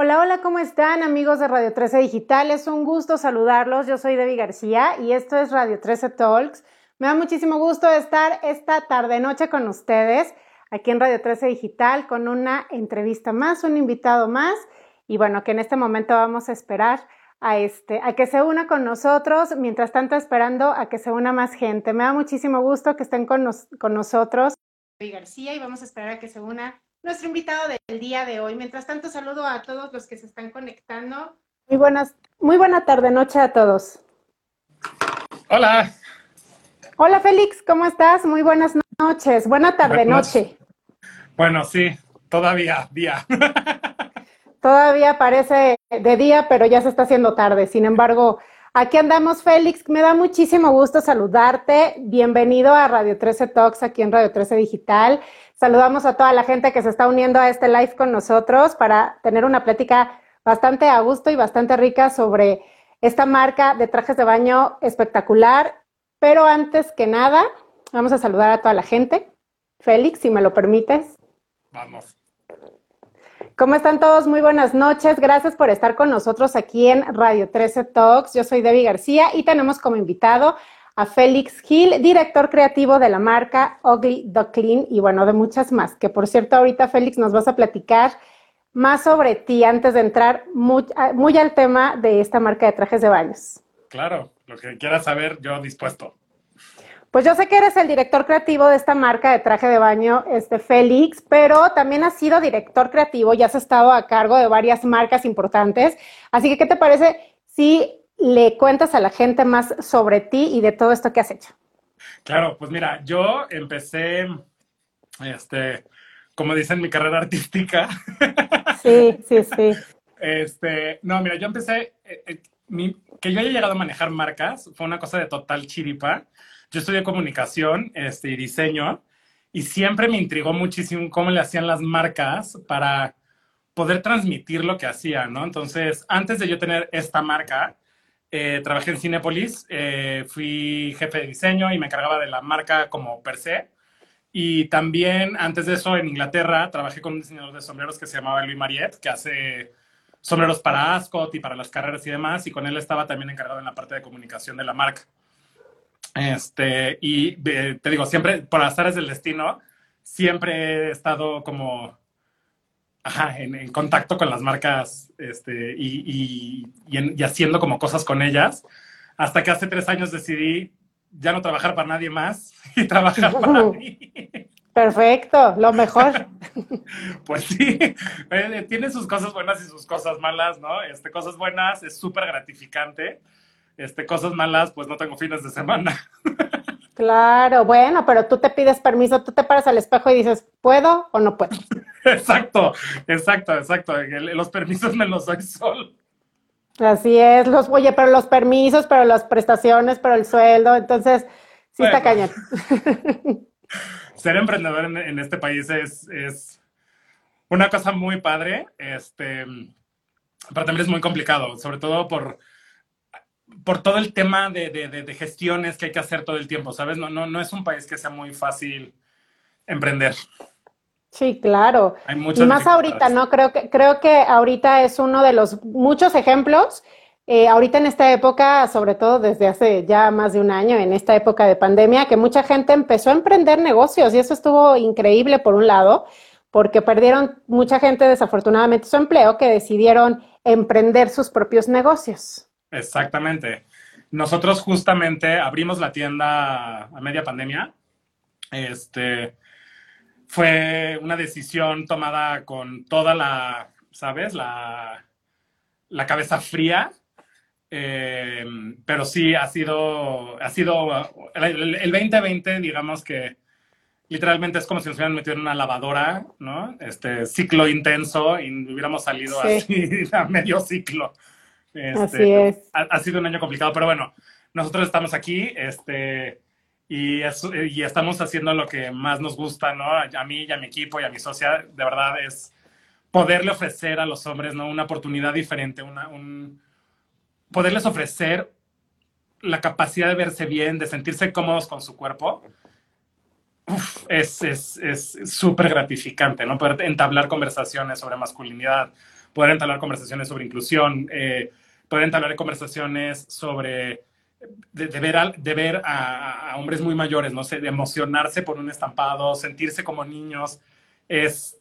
Hola, hola, ¿cómo están amigos de Radio 13 Digital? Es un gusto saludarlos. Yo soy Debbie García y esto es Radio 13 Talks. Me da muchísimo gusto estar esta tarde-noche con ustedes aquí en Radio 13 Digital con una entrevista más, un invitado más y bueno, que en este momento vamos a esperar a, este, a que se una con nosotros, mientras tanto esperando a que se una más gente. Me da muchísimo gusto que estén con, con nosotros. Soy García y vamos a esperar a que se una nuestro invitado del día de hoy. Mientras tanto, saludo a todos los que se están conectando. Muy buenas, muy buena tarde, noche a todos. Hola. Hola Félix, ¿cómo estás? Muy buenas noches. Buena tarde, noche. Bueno, sí, todavía día. todavía parece de día, pero ya se está haciendo tarde. Sin embargo, aquí andamos, Félix. Me da muchísimo gusto saludarte. Bienvenido a Radio 13 Talks aquí en Radio 13 Digital. Saludamos a toda la gente que se está uniendo a este live con nosotros para tener una plática bastante a gusto y bastante rica sobre esta marca de trajes de baño espectacular. Pero antes que nada, vamos a saludar a toda la gente. Félix, si me lo permites. Vamos. ¿Cómo están todos? Muy buenas noches. Gracias por estar con nosotros aquí en Radio 13 Talks. Yo soy Debbie García y tenemos como invitado a Félix Gil, director creativo de la marca Ugly Duckling y bueno, de muchas más. Que por cierto, ahorita Félix nos vas a platicar más sobre ti antes de entrar muy, muy al tema de esta marca de trajes de baños. Claro, lo que quieras saber, yo dispuesto. Pues yo sé que eres el director creativo de esta marca de traje de baño, este Félix, pero también has sido director creativo y has estado a cargo de varias marcas importantes. Así que, ¿qué te parece si le cuentas a la gente más sobre ti y de todo esto que has hecho? Claro, pues mira, yo empecé, este, como dicen, mi carrera artística. Sí, sí, sí. Este, no, mira, yo empecé, eh, eh, que yo haya llegado a manejar marcas fue una cosa de total chiripa. Yo estudié comunicación este, y diseño y siempre me intrigó muchísimo cómo le hacían las marcas para poder transmitir lo que hacían, ¿no? Entonces, antes de yo tener esta marca, eh, trabajé en Cinepolis, eh, fui jefe de diseño y me encargaba de la marca como per se. Y también, antes de eso, en Inglaterra, trabajé con un diseñador de sombreros que se llamaba Louis Mariette, que hace sombreros para Ascot y para las carreras y demás, y con él estaba también encargado en la parte de comunicación de la marca. Este, y te digo, siempre, por las áreas del destino, siempre he estado como en, contacto con las marcas este, y, haciendo como cosas con ellas, hasta que hace tres años decidí ya no trabajar para nadie más y trabajar para mí. Perfecto, lo mejor. pues sí, eh, tiene sus cosas buenas y sus cosas malas, ¿no? Este, cosas buenas es súper gratificante, este, cosas malas, pues no tengo fines de semana. Claro, bueno, pero tú te pides permiso, tú te paras al espejo y dices, ¿puedo o no puedo? Exacto, exacto, exacto. Los permisos me los doy. Así es, los, oye, pero los permisos, pero las prestaciones, pero el sueldo, entonces, sí está cañón. Ser emprendedor en, este país es, es, una cosa muy padre, este, pero también es muy complicado, sobre todo por por todo el tema de, de, gestiones que hay que hacer todo el tiempo, ¿sabes? No, no, no es un país que sea muy fácil emprender. Sí, claro. y más ahorita, ¿no? Creo que, creo que ahorita es uno de los muchos ejemplos. Eh, ahorita en esta época, sobre todo desde hace ya más de un año, en esta época de pandemia, que mucha gente empezó a emprender negocios y eso estuvo increíble por un lado, porque perdieron mucha gente desafortunadamente su empleo que decidieron emprender sus propios negocios. Exactamente. Nosotros justamente abrimos la tienda a media pandemia. Este fue una decisión tomada con toda la, ¿sabes? La, la cabeza fría. Eh, pero sí ha sido, ha sido el, 2020, digamos que literalmente es como si nos hubieran metido en una lavadora, ¿no? Este ciclo intenso y hubiéramos salido así a medio ciclo. Este, Así es. Ha, sido un año complicado, pero bueno, nosotros estamos aquí este, y, y, estamos haciendo lo que más nos gusta, ¿no? A mí y a mi equipo y a mi socia, de verdad es poderle ofrecer a los hombres, ¿no? Una oportunidad diferente, una, un, poderles ofrecer la capacidad de verse bien, de sentirse cómodos con su cuerpo. Uf, es súper es, es gratificante, ¿no? Poder entablar conversaciones sobre masculinidad, poder entablar conversaciones sobre inclusión, eh, poder entablar conversaciones sobre de, ver, a, de ver a, hombres muy mayores, no sé, de emocionarse por un estampado, sentirse como niños, es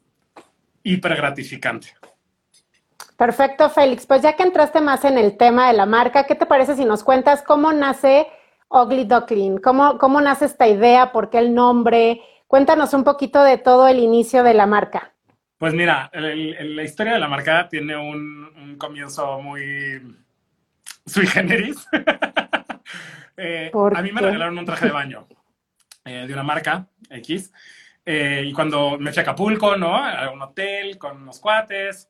hiper gratificante. Perfecto, Félix. Pues ya que entraste más en el tema de la marca, ¿qué te parece si nos cuentas cómo nace Ugly Duckling? ¿Cómo, cómo nace esta idea? ¿Por qué el nombre? Cuéntanos un poquito de todo el inicio de la marca. Pues mira, la historia de la marca tiene un, comienzo muy sui generis. Eh, a mí me regalaron un traje de baño eh, de una marca X. Eh, y cuando me fui a Acapulco, ¿no? A un hotel con unos cuates.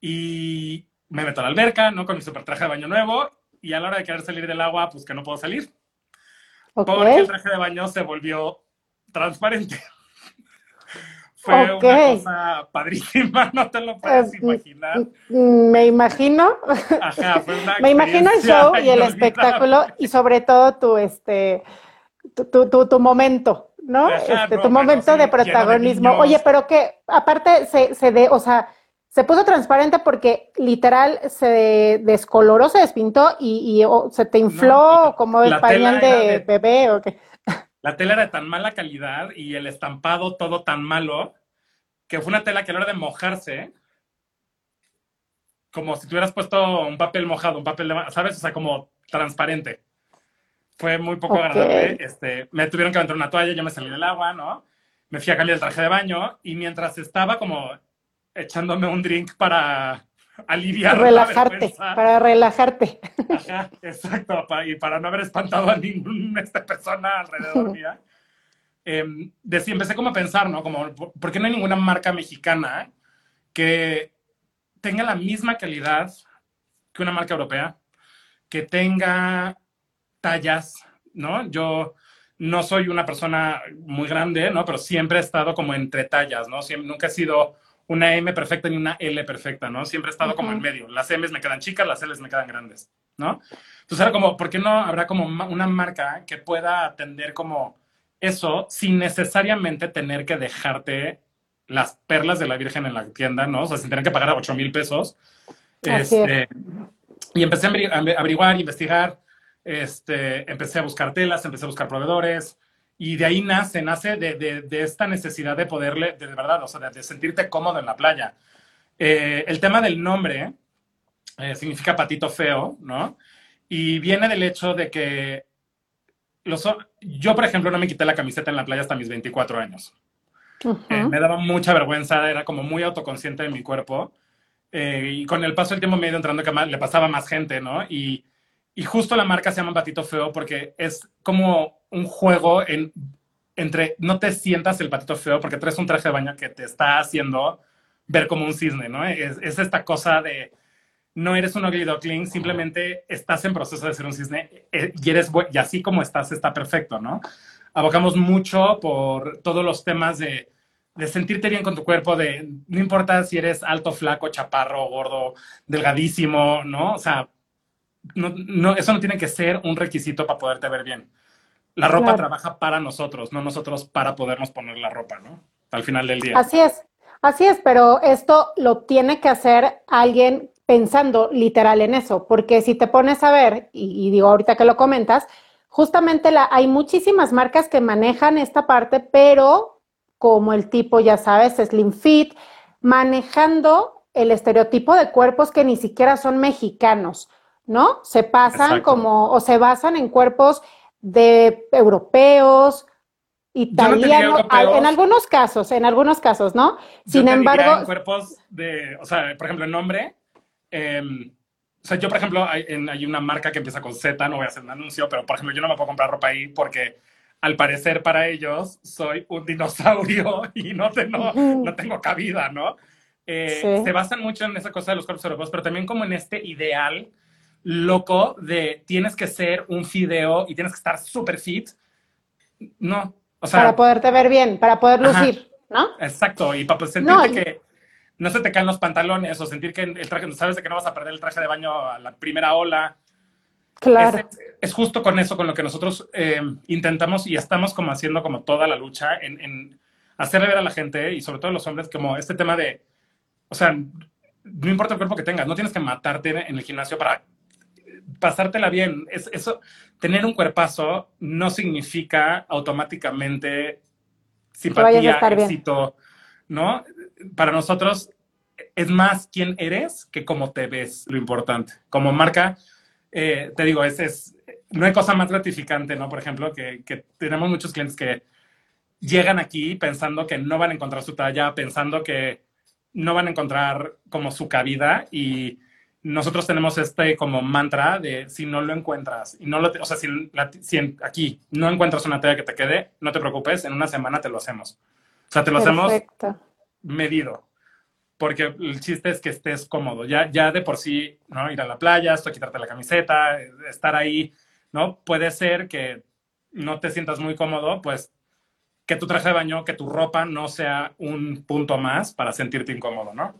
Y me meto a la alberca, ¿no? Con mi super traje de baño nuevo. Y a la hora de querer salir del agua, pues que no puedo salir. Porque el traje de baño se volvió transparente. Fue una cosa padrísima, no te lo puedes imaginar. Me imagino. Ajá, fue una Me imagino el show y el espectáculo y sobre todo tu, este, tu, tu, tu momento, ¿no? este, tu momento de protagonismo. Oye, pero que aparte se, se de, o sea, se puso transparente porque literal se descoloró, se despintó y, y se te infló como el pañal de, bebé o qué la tela era de tan mala calidad y el estampado todo tan malo, que fue una tela que a la hora de mojarse, como si tuvieras puesto un papel mojado, un papel de, ¿sabes? O sea, como transparente. Fue muy poco agradable. Este, me tuvieron que aventar una toalla, yo me salí del agua, ¿no? Me fui a cambiar el traje de baño y mientras estaba como echándome un drink para aliviar. Relajarte, para relajarte. Ajá, exacto, y para no haber espantado a ninguna esta persona alrededor mía. Eh, empecé como a pensar, ¿no? Como, ¿por qué no hay ninguna marca mexicana que tenga la misma calidad que una marca europea? Que tenga tallas, ¿no? Yo no soy una persona muy grande, ¿no? Pero siempre he estado como entre tallas, ¿no? Siempre, nunca he sido una M perfecta ni una L perfecta, ¿no? Siempre he estado como en medio. Las M's me quedan chicas, las L's me quedan grandes, ¿no? Entonces era como, ¿por qué no habrá como una marca que pueda atender como eso sin necesariamente tener que dejarte las perlas de la Virgen en la tienda, ¿no? O sea, sin tener que pagar a 8 mil pesos. Este, y empecé a averiguar, investigar, este, empecé a buscar telas, empecé a buscar proveedores, y de ahí nace, nace de, de, esta necesidad de poderle, de, verdad, o sea, de, sentirte cómodo en la playa. Eh, el tema del nombre eh, significa patito feo, ¿no? Y viene del hecho de que los, yo, por ejemplo, no me quité la camiseta en la playa hasta mis 24 años. Eh, me daba mucha vergüenza, era como muy autoconsciente de mi cuerpo. y con el paso del tiempo me he ido entrando que le pasaba más gente, ¿no? Y, y justo la marca se llama Patito Feo porque es como un juego en, entre no te sientas el patito feo porque traes un traje de baño que te está haciendo ver como un cisne, ¿no? Es, esta cosa de no eres un ugly duckling, simplemente estás en proceso de ser un cisne eh, y eres y así como estás está perfecto, ¿no? Abocamos mucho por todos los temas de, de sentirte bien con tu cuerpo, de no importa si eres alto, flaco, chaparro, gordo, delgadísimo, ¿no? O sea, no, no, eso no tiene que ser un requisito para poderte ver bien. La ropa trabaja para nosotros, no nosotros para podernos poner la ropa, ¿no? Al final del día. Así es, así es, pero esto lo tiene que hacer alguien pensando literal en eso, porque si te pones a ver, y, digo ahorita que lo comentas, justamente la, hay muchísimas marcas que manejan esta parte, pero como el tipo, ya sabes, Slim Fit, manejando el estereotipo de cuerpos que ni siquiera son mexicanos, ¿no? Se pasan como, o se basan en cuerpos de europeos, italianos, en algunos casos, en algunos casos, ¿no? Sin embargo... En cuerpos de, o sea, por ejemplo, el nombre, em, o sea, yo, por ejemplo, hay, hay, una marca que empieza con Z, no voy a hacer un anuncio, pero, por ejemplo, yo no me puedo comprar ropa ahí porque, al parecer, para ellos, soy un dinosaurio y no, tengo, no tengo cabida, ¿no? Eh, se basan mucho en esa cosa de los cuerpos europeos, pero también como en este ideal loco de tienes que ser un fideo y tienes que estar súper fit. No, o sea... Para poderte ver bien, para poder lucir, ¿no? Exacto, y para pues, sentirte que no se te caen los pantalones o sentir que el traje, sabes de que no vas a perder el traje de baño a la primera ola. Claro. Es, justo con eso, con lo que nosotros eh, intentamos y estamos como haciendo como toda la lucha en, en hacerle ver a la gente y sobre todo a los hombres como este tema de, o sea, no importa el cuerpo que tengas, no tienes que matarte en el gimnasio para pasártela bien. Es, eso, tener un cuerpazo no significa automáticamente simpatía, éxito, ¿no? Para nosotros es más quién eres que cómo te ves, lo importante. Como marca, eh, te digo, es, es, no hay cosa más gratificante, ¿no? Por ejemplo, que, que tenemos muchos clientes que llegan aquí pensando que no van a encontrar su talla, pensando que no van a encontrar como su cabida y nosotros tenemos este como mantra de si no lo encuentras y no lo, o sea, si, aquí no encuentras una talla que te quede, no te preocupes, en una semana te lo hacemos. O sea, te lo hacemos medido. Porque el chiste es que estés cómodo. Ya, ya de por sí, ¿no? Ir a la playa, esto, quitarte la camiseta, estar ahí, ¿no? Puede ser que no te sientas muy cómodo, pues que tu traje de baño, que tu ropa no sea un punto más para sentirte incómodo, ¿no?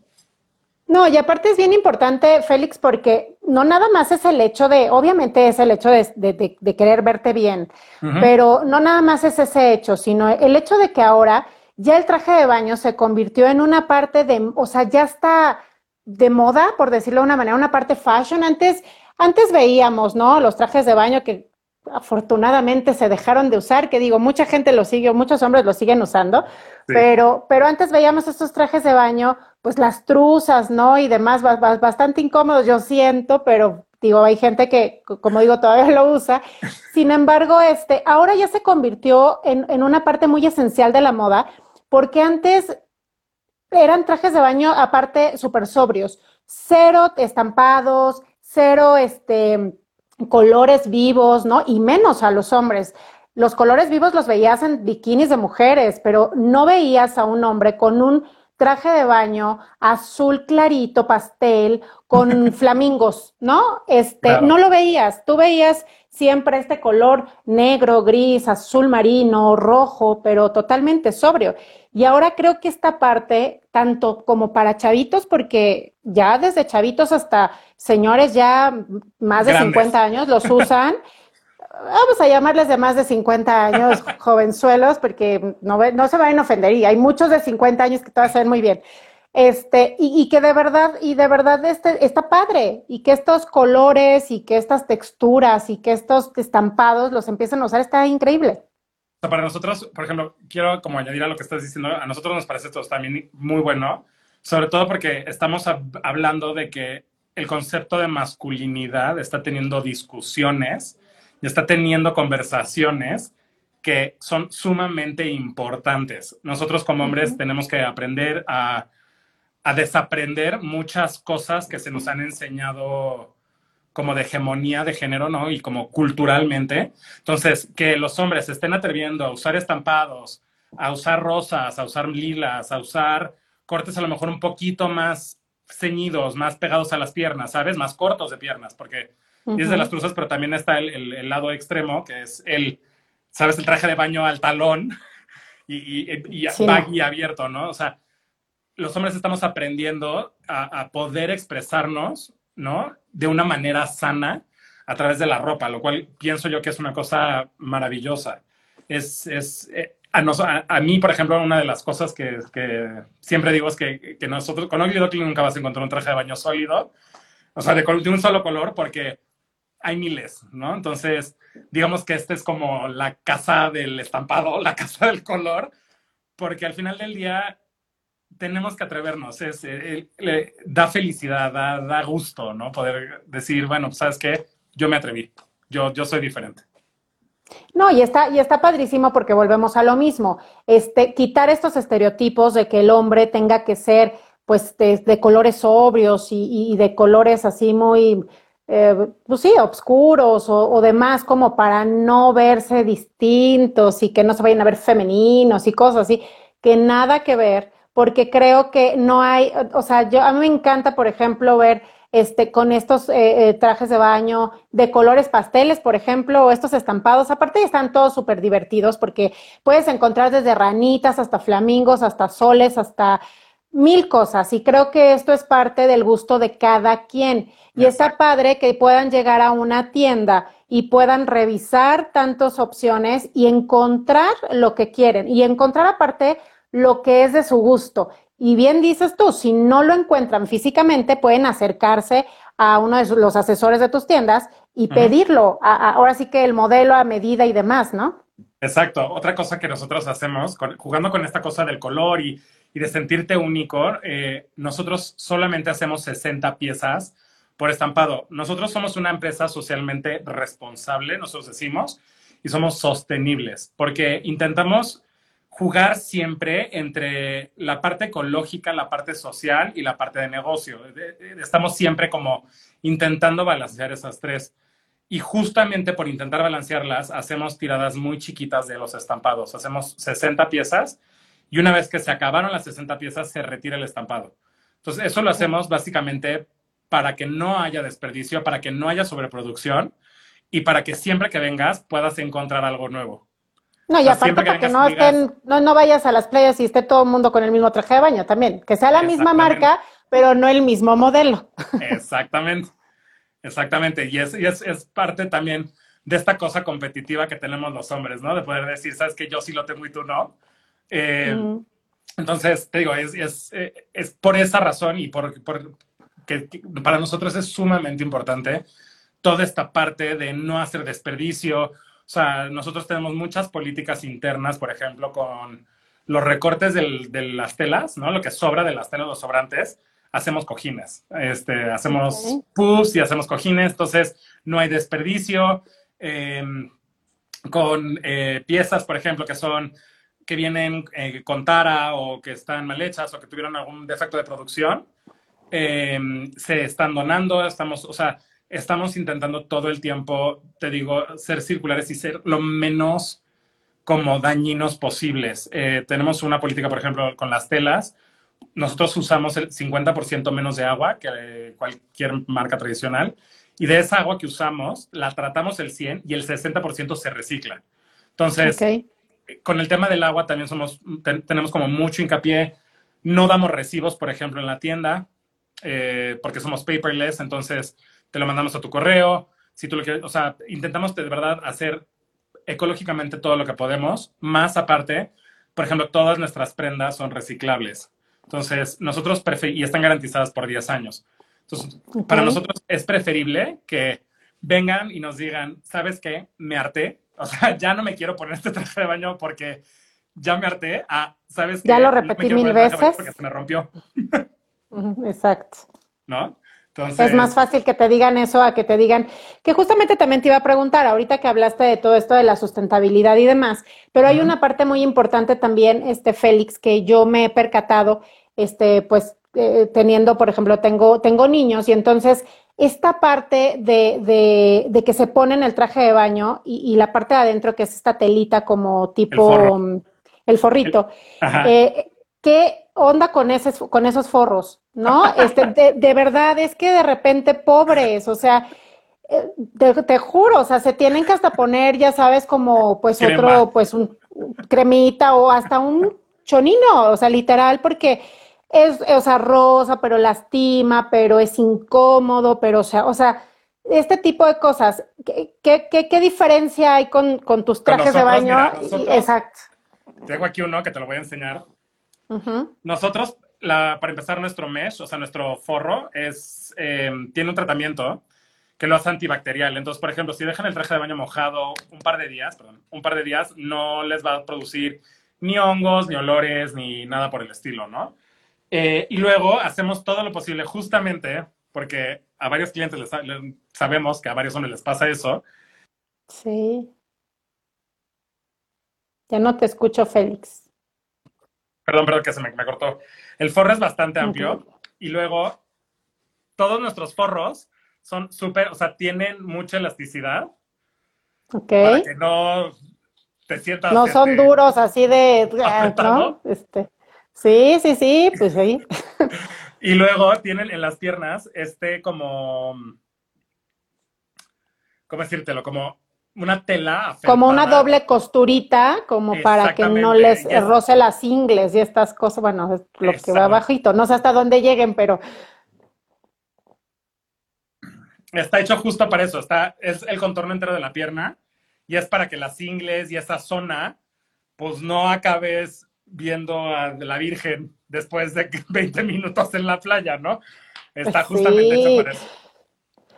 No, y aparte es bien importante, Félix, porque no nada más es el hecho de, obviamente es el hecho de, querer verte bien, pero no nada más es ese hecho, sino el hecho de que ahora ya el traje de baño se convirtió en una parte de, o sea, ya está de moda, por decirlo de una manera, una parte fashion. Antes, antes veíamos, ¿no? Los trajes de baño que afortunadamente se dejaron de usar, que digo, mucha gente lo sigue, muchos hombres lo siguen usando, pero, pero antes veíamos estos trajes de baño, pues las truzas, ¿no? Y demás, bastante incómodos, yo siento, pero digo, hay gente que, como digo, todavía lo usa. Sin embargo, este, ahora ya se convirtió en, en una parte muy esencial de la moda, porque antes eran trajes de baño aparte súper sobrios, cero estampados, cero, este, colores vivos, ¿no? Y menos a los hombres. Los colores vivos los veías en bikinis de mujeres, pero no veías a un hombre con un traje de baño azul clarito, pastel, con flamingos, ¿no? Este, no lo veías. Tú veías siempre este color negro, gris, azul marino, rojo, pero totalmente sobrio. Y ahora creo que esta parte, tanto como para chavitos, porque ya desde chavitos hasta señores ya más de 50 años los usan. Vamos a llamarles de más de 50 años, jovenzuelos, porque no, no se van a ofender. Y hay muchos de 50 años que todavía se ven muy bien. Este, y, que de verdad, y de verdad este, está padre, y que estos colores y que estas texturas y que estos estampados los empiecen a usar, está increíble. Para nosotros, por ejemplo, quiero como añadir a lo que estás diciendo, a nosotros nos parece esto también muy bueno, sobre todo porque estamos hablando de que el concepto de masculinidad está teniendo discusiones y está teniendo conversaciones que son sumamente importantes. Nosotros como hombres tenemos que aprender a a desaprender muchas cosas que se nos han enseñado como de hegemonía de género, ¿no? Y como culturalmente. Entonces, que los hombres estén atreviendo a usar estampados, a usar rosas, a usar lilas, a usar cortes a lo mejor un poquito más ceñidos, más pegados a las piernas, ¿sabes? Más cortos de piernas, porque es de las cruzas, pero también está el, lado extremo, que es el, ¿sabes? El traje de baño al talón y, y, baggy abierto, ¿no? O sea, los hombres estamos aprendiendo a, poder expresarnos, ¿no? De una manera sana a través de la ropa, lo cual pienso yo que es una cosa maravillosa. Es, es eh, a, mí, por ejemplo, una de las cosas que, siempre digo es que, que nosotros, con Ugly nunca vas a encontrar un traje de baño sólido, o sea, de, de un solo color, porque hay miles, ¿no? Entonces, digamos que este es como la casa del estampado, la casa del color, porque al final del día tenemos que atrevernos, es, eh, da felicidad, da, gusto, ¿no? Poder decir, bueno, pues, sabes qué, yo me atreví, yo, yo soy diferente. No, y está, y está padrísimo porque volvemos a lo mismo. Este, quitar estos estereotipos de que el hombre tenga que ser, pues, de, colores sobrios y, de colores así muy, eh, pues sí, oscuros o, o, demás, como para no verse distintos y que no se vayan a ver femeninos y cosas así, que nada que ver porque creo que no hay, o sea, yo a mí me encanta, por ejemplo, ver este, con estos eh, eh, trajes de baño de colores pasteles, por ejemplo, o estos estampados. Aparte están todos súper divertidos porque puedes encontrar desde ranitas hasta flamingos, hasta soles, hasta mil cosas. Y creo que esto es parte del gusto de cada quien. Y está padre que puedan llegar a una tienda y puedan revisar tantas opciones y encontrar lo que quieren. Y encontrar aparte lo que es de su gusto. Y bien dices tú, si no lo encuentran físicamente, pueden acercarse a uno de los asesores de tus tiendas y pedirlo. ahora sí que el modelo a medida y demás, ¿no? Exacto. Otra cosa que nosotros hacemos, jugando con esta cosa del color y, de sentirte único, eh, nosotros solamente hacemos 60 piezas por estampado. Nosotros somos una empresa socialmente responsable, nosotros decimos, y somos sostenibles, porque intentamos jugar siempre entre la parte ecológica, la parte social y la parte de negocio. Estamos siempre como intentando balancear esas tres. Y justamente por intentar balancearlas, hacemos tiradas muy chiquitas de los estampados. Hacemos 60 piezas y una vez que se acabaron las 60 piezas, se retira el estampado. Entonces, eso lo hacemos básicamente para que no haya desperdicio, para que no haya sobreproducción y para que siempre que vengas puedas encontrar algo nuevo. No, y aparte para que no estén, no, no vayas a las playas y esté todo el mundo con el mismo traje de baño también. Que sea la misma marca, pero no el mismo modelo. Exactamente. Exactamente. Y, es, y es, es, parte también de esta cosa competitiva que tenemos los hombres, ¿no? De poder decir, sabes que yo sí lo tengo y tú no. Eh, entonces, te digo, es, es, eh, es, por esa razón y por, por que, para nosotros es sumamente importante toda esta parte de no hacer desperdicio, o sea, nosotros tenemos muchas políticas internas, por ejemplo, con los recortes del, de las telas, ¿no? Lo que sobra de las telas, los sobrantes, hacemos cojines. Este, hacemos puffs y hacemos cojines, entonces no hay desperdicio. Em, con eh, piezas, por ejemplo, que son que vienen eh, con tara o que están mal hechas o que tuvieron algún defecto de producción, em, se están donando, estamos, o sea, estamos intentando todo el tiempo, te digo, ser circulares y ser lo menos como dañinos posibles. Eh, tenemos una política, por ejemplo, con las telas. Nosotros usamos el 50% menos de agua que cualquier marca tradicional. Y de esa agua que usamos, la tratamos el 100 y el 60% se recicla. Entonces, con el tema del agua también somos, tenemos como mucho hincapié. No damos recibos, por ejemplo, en la tienda, eh, porque somos paperless. Entonces, te lo mandamos a tu correo, si tú lo quieres, o sea, intentamos de verdad hacer ecológicamente todo lo que podemos, más aparte, por ejemplo, todas nuestras prendas son reciclables. Entonces, nosotros, y están garantizadas por 10 años. Entonces, para nosotros es preferible que vengan y nos digan, ¿sabes qué? Me harté. O sea, ya no me quiero poner este traje de baño porque ya me harté. Ah, ¿sabes qué? Ya lo repetí mil veces. Porque se me rompió. Exacto. ¿No? Es más fácil que te digan eso a que te digan, que justamente también te iba a preguntar, ahorita que hablaste de todo esto de la sustentabilidad y demás, pero hay una parte muy importante también, este Félix, que yo me he percatado, este, pues eh, teniendo, por ejemplo, tengo, tengo niños y entonces esta parte de, de, de, que se ponen el traje de baño y, la parte de adentro, que es esta telita como tipo el, forrito, eh, ¿qué onda con, ese, con esos forros? ¿no? Este, de, verdad, es que de repente pobres, o sea, eh, te, juro, o sea, se tienen que hasta poner, ya sabes, como pues otro, pues un cremita o hasta un chonino, o sea, literal, porque es, o sea, rosa, pero lastima, pero es incómodo, pero, o sea, o sea, este tipo de cosas, ¿qué, qué, qué, diferencia hay con, tus trajes de baño? exacto. Tengo aquí uno que te lo voy a enseñar. Nosotros para empezar, nuestro mesh, o sea, nuestro forro, es, eh, tiene un tratamiento que lo hace antibacterial. Entonces, por ejemplo, si dejan el traje de baño mojado un par de días, perdón, un par de días, no les va a producir ni hongos, ni olores, ni nada por el estilo, ¿no? Eh, y luego hacemos todo lo posible, justamente porque a varios clientes les, sabemos que a varios hombres les pasa eso. Sí. Ya no te escucho, Félix. Perdón, perdón, que se me, cortó. El forro es bastante amplio y luego todos nuestros forros son súper, o sea, tienen mucha elasticidad. Ok. Para que no te sientas. No son este, duros así de. ¿no? Este, sí, sí, sí, pues sí. y luego tienen en las piernas este como. ¿Cómo decírtelo? Como una tela. Como una doble costurita, como para que no les roce las ingles y estas cosas. Bueno, es lo que va bajito. No sé hasta dónde lleguen, pero. Está hecho justo para eso. Está, es el contorno entero de la pierna y es para que las ingles y esa zona, pues no acabes viendo a la Virgen después de 20 minutos en la playa, ¿no? Está justamente hecho por eso.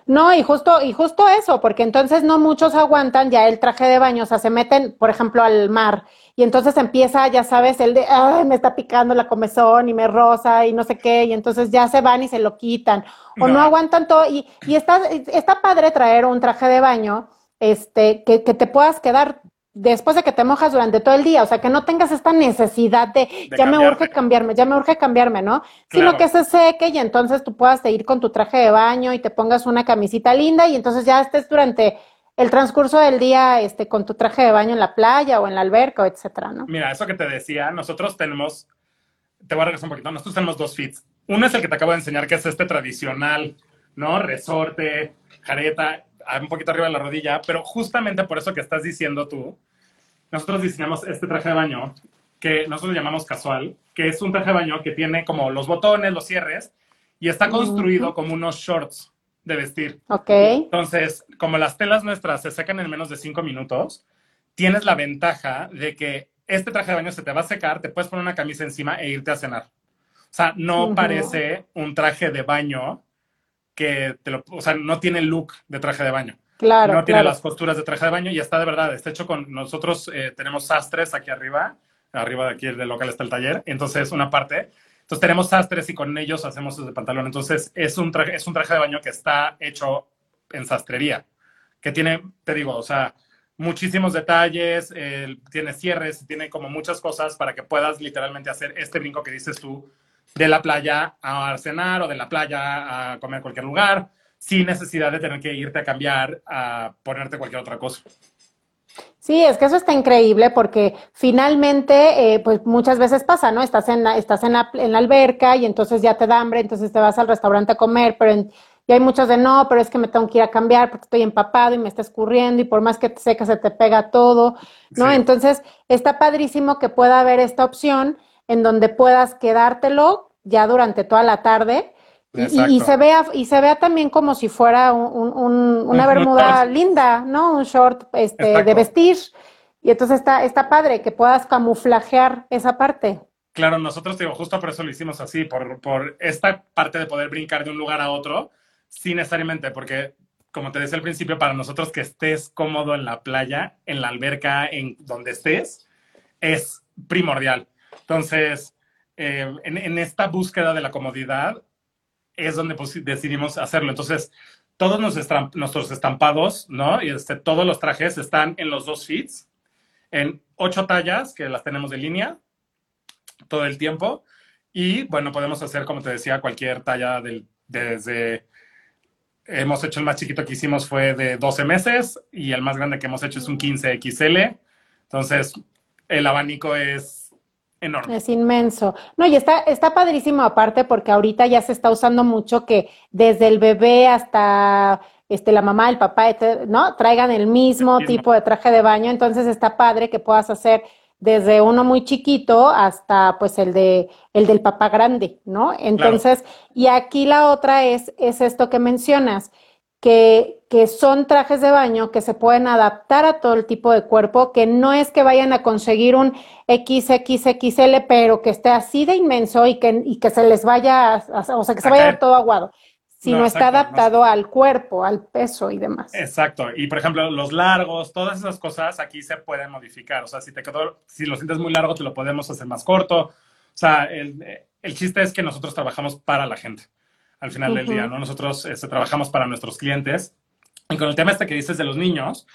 No, y justo, y justo eso, porque entonces no muchos aguantan ya el traje de baño, o sea, se meten, por ejemplo, al mar, y entonces empieza, ya sabes, el de, ay, me está picando la comezón y me rosa y no sé qué, y entonces ya se van y se lo quitan, o no, aguantan todo, y, y está, está padre traer un traje de baño, este, que, que te puedas quedar después de que te mojas durante todo el día, o sea, que no tengas esta necesidad de, ya me urge cambiarme, ya me urge cambiarme, ¿no? Sino que se seque y entonces tú puedas ir con tu traje de baño y te pongas una camisita linda y entonces ya estés durante el transcurso del día este, con tu traje de baño en la playa o en la alberca, etcétera, ¿no? Mira, eso que te decía, nosotros tenemos, te voy a regresar un poquito, nosotros tenemos dos fits. Uno es el que te acabo de enseñar, que es este tradicional, ¿no? Resorte, jareta, un poquito arriba de la rodilla, pero justamente por eso que estás diciendo tú, nosotros diseñamos este traje de baño que nosotros llamamos casual, que es un traje de baño que tiene como los botones, los cierres, y está construido como unos shorts de vestir. Ok. Entonces, como las telas nuestras se secan en menos de cinco minutos, tienes la ventaja de que este traje de baño se te va a secar, te puedes poner una camisa encima e irte a cenar. O sea, no parece un traje de baño que te lo, o sea, no tiene look de traje de baño. Claro. No tiene las costuras de traje de baño y está de verdad, está hecho con nosotros, eh, tenemos sastres aquí arriba, arriba de aquí del local está el taller, entonces una parte. Entonces tenemos sastres y con ellos hacemos ese pantalón. Entonces es un traje, es un traje de baño que está hecho en sastrería, que tiene, te digo, o sea, muchísimos detalles, tiene cierres, tiene como muchas cosas para que puedas literalmente hacer este brinco que dices tú de la playa a cenar o de la playa a comer cualquier lugar sin necesidad de tener que irte a cambiar a ponerte cualquier otra cosa. Sí, es que eso está increíble porque finalmente, eh, pues muchas veces pasa, ¿no? Estás en la, estás en la, en la, alberca y entonces ya te da hambre, entonces te vas al restaurante a comer, pero y hay muchos de no, pero es que me tengo que ir a cambiar porque estoy empapado y me está escurriendo y por más que te seca se te pega todo, ¿no? Entonces está padrísimo que pueda haber esta opción en donde puedas quedártelo ya durante toda la tarde y, se vea, y se vea también como si fuera una bermuda linda, ¿no? Un short este, de vestir. Y entonces está, está padre que puedas camuflajear esa parte. Claro, nosotros, digo, justo por eso lo hicimos así, por, por esta parte de poder brincar de un lugar a otro, sin necesariamente, porque, como te decía al principio, para nosotros que estés cómodo en la playa, en la alberca, en donde estés, es primordial. Entonces, eh, en, en, esta búsqueda de la comodidad, es donde pues, decidimos hacerlo. Entonces, todos nuestros estampados, ¿no? Y este, todos los trajes están en los dos feeds, en ocho tallas, que las tenemos de línea todo el tiempo. Y bueno, podemos hacer, como te decía, cualquier talla del, desde... Hemos hecho el más chiquito que hicimos fue de 12 meses y el más grande que hemos hecho es un 15 XL. Entonces, el abanico es enorme. Es inmenso. No, y está, está padrísimo aparte porque ahorita ya se está usando mucho que desde el bebé hasta este, la mamá, el papá, ¿no? Traigan el mismo, tipo de traje de baño. Entonces está padre que puedas hacer desde uno muy chiquito hasta pues el de el del papá grande, ¿no? Entonces, y aquí la otra es, es esto que mencionas que, que, son trajes de baño que se pueden adaptar a todo el tipo de cuerpo, que no es que vayan a conseguir un XXXL, pero que esté así de inmenso y que, y que se les vaya, o sea, que se vaya todo aguado, sino está adaptado al cuerpo, al peso y demás. Exacto, y por ejemplo, los largos, todas esas cosas aquí se pueden modificar, o sea, si te quedó, si lo sientes muy largo, te lo podemos hacer más corto, o sea, el, el chiste es que nosotros trabajamos para la gente al final del día, ¿no? Nosotros este, trabajamos para nuestros clientes. Y con el tema este que dices de los niños,